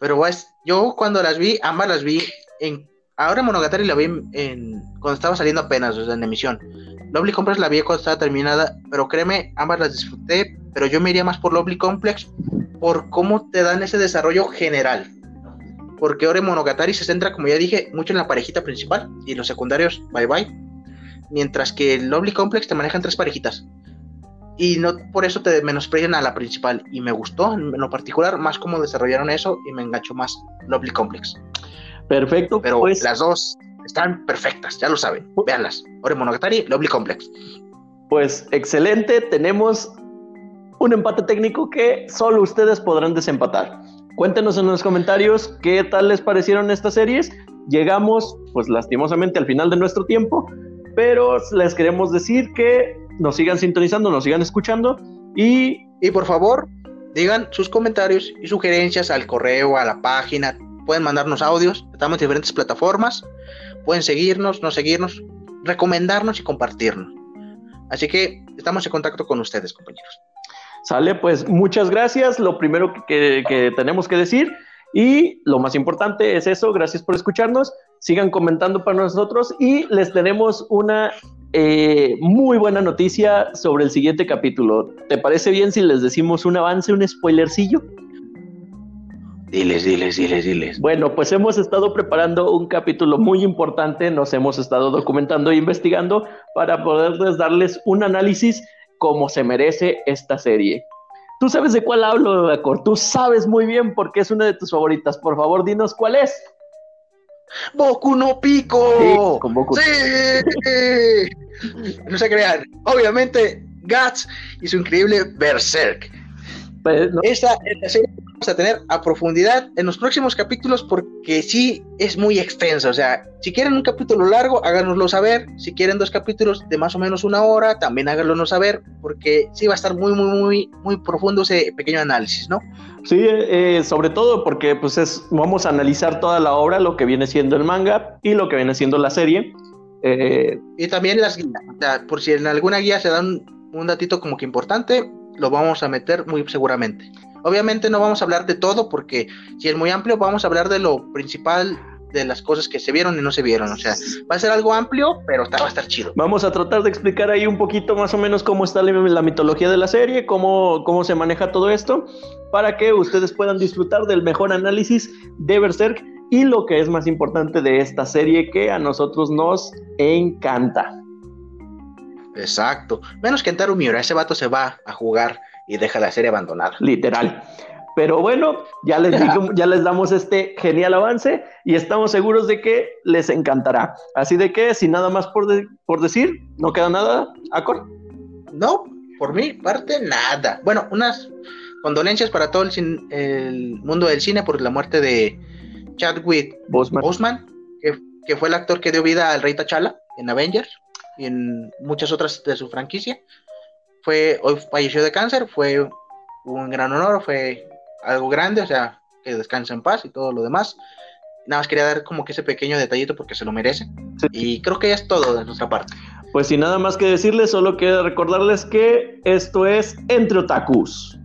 [SPEAKER 3] Pero yo cuando las vi, ambas las vi en. Ahora Monogatari la vi en, cuando estaba saliendo apenas, o sea, en emisión. Lovely Complex la vi cuando estaba terminada, pero créeme, ambas las disfruté, pero yo me iría más por Lovely Complex por cómo te dan ese desarrollo general. Porque Ore Monogatari se centra, como ya dije, mucho en la parejita principal y los secundarios, bye bye. Mientras que el Lovely Complex te manejan tres parejitas. Y no por eso te menosprecian a la principal. Y me gustó en lo particular más cómo desarrollaron eso y me enganchó más Lovely Complex.
[SPEAKER 2] Perfecto.
[SPEAKER 3] Pero pues, las dos están perfectas, ya lo saben. Veanlas. Ore Monogatari, Lovely Complex.
[SPEAKER 2] Pues excelente. Tenemos un empate técnico que solo ustedes podrán desempatar. Cuéntenos en los comentarios qué tal les parecieron estas series. Llegamos, pues lastimosamente, al final de nuestro tiempo, pero les queremos decir que nos sigan sintonizando, nos sigan escuchando y...
[SPEAKER 3] Y por favor, digan sus comentarios y sugerencias al correo, a la página. Pueden mandarnos audios, estamos en diferentes plataformas. Pueden seguirnos, no seguirnos, recomendarnos y compartirnos. Así que estamos en contacto con ustedes, compañeros.
[SPEAKER 2] Sale, pues muchas gracias. Lo primero que, tenemos que decir y lo más importante es eso. Gracias por escucharnos. Sigan comentando para nosotros y les tenemos una eh, muy buena noticia sobre el siguiente capítulo. ¿Te parece bien si les decimos un avance, un spoilercillo?
[SPEAKER 3] Diles, diles, diles, diles.
[SPEAKER 2] Bueno, pues hemos estado preparando un capítulo muy importante, nos hemos estado documentando e investigando para poderles darles un análisis como se merece esta serie. Tú sabes de cuál hablo, Acor. Tú sabes muy bien por qué es una de tus favoritas. Por favor, dinos cuál es.
[SPEAKER 3] Boku no Pico. Sí, no se crean. Obviamente, Guts y su increíble Berserk. Pues, esta, esta serie a tener a profundidad en los próximos capítulos porque sí es muy extenso. O sea, si quieren un capítulo largo, háganoslo saber. Si quieren dos capítulos de más o menos una hora, también háganoslo saber porque sí va a estar muy, muy, muy, muy profundo ese pequeño análisis, ¿no?
[SPEAKER 2] Sí, eh, sobre todo porque pues es, vamos a analizar toda la obra, lo que viene siendo el manga y lo que viene siendo la serie.
[SPEAKER 3] Eh, y también las guías, o sea, por si en alguna guía se dan un datito como que importante, lo vamos a meter muy seguramente. Obviamente no vamos a hablar de todo porque si es muy amplio vamos a hablar de lo principal de las cosas que se vieron y no se vieron. O sea, va a ser algo amplio, pero va a estar chido.
[SPEAKER 2] Vamos a tratar de explicar ahí un poquito más o menos cómo está la, mitología de la serie, cómo, cómo se maneja todo esto, para que ustedes puedan disfrutar del mejor análisis de Berserk y lo que es más importante de esta serie que a nosotros nos encanta.
[SPEAKER 3] Exacto. Menos que Taru Miura, ese vato se va a jugar y deja la serie abandonada.
[SPEAKER 2] Literal. Pero bueno, ya les, <laughs> ya les damos este genial avance y estamos seguros de que les encantará. Así de que, sin nada más por, por decir, no queda nada, Acor.
[SPEAKER 3] No, por mi parte, nada. Bueno, unas condolencias para todo el, el mundo del cine por la muerte de Chadwick Boseman, que, que, fue el actor que dio vida al Rey T'Challa en Avengers y en muchas otras de su franquicia fue, hoy falleció de cáncer, fue un gran honor, fue algo grande, o sea, que descanse en paz y todo lo demás. Nada más quería dar como que ese pequeño detallito porque se lo merece. Y creo que ya es todo de nuestra parte.
[SPEAKER 2] Pues sin nada más que decirles, solo quiero recordarles que esto es Entre Otakus.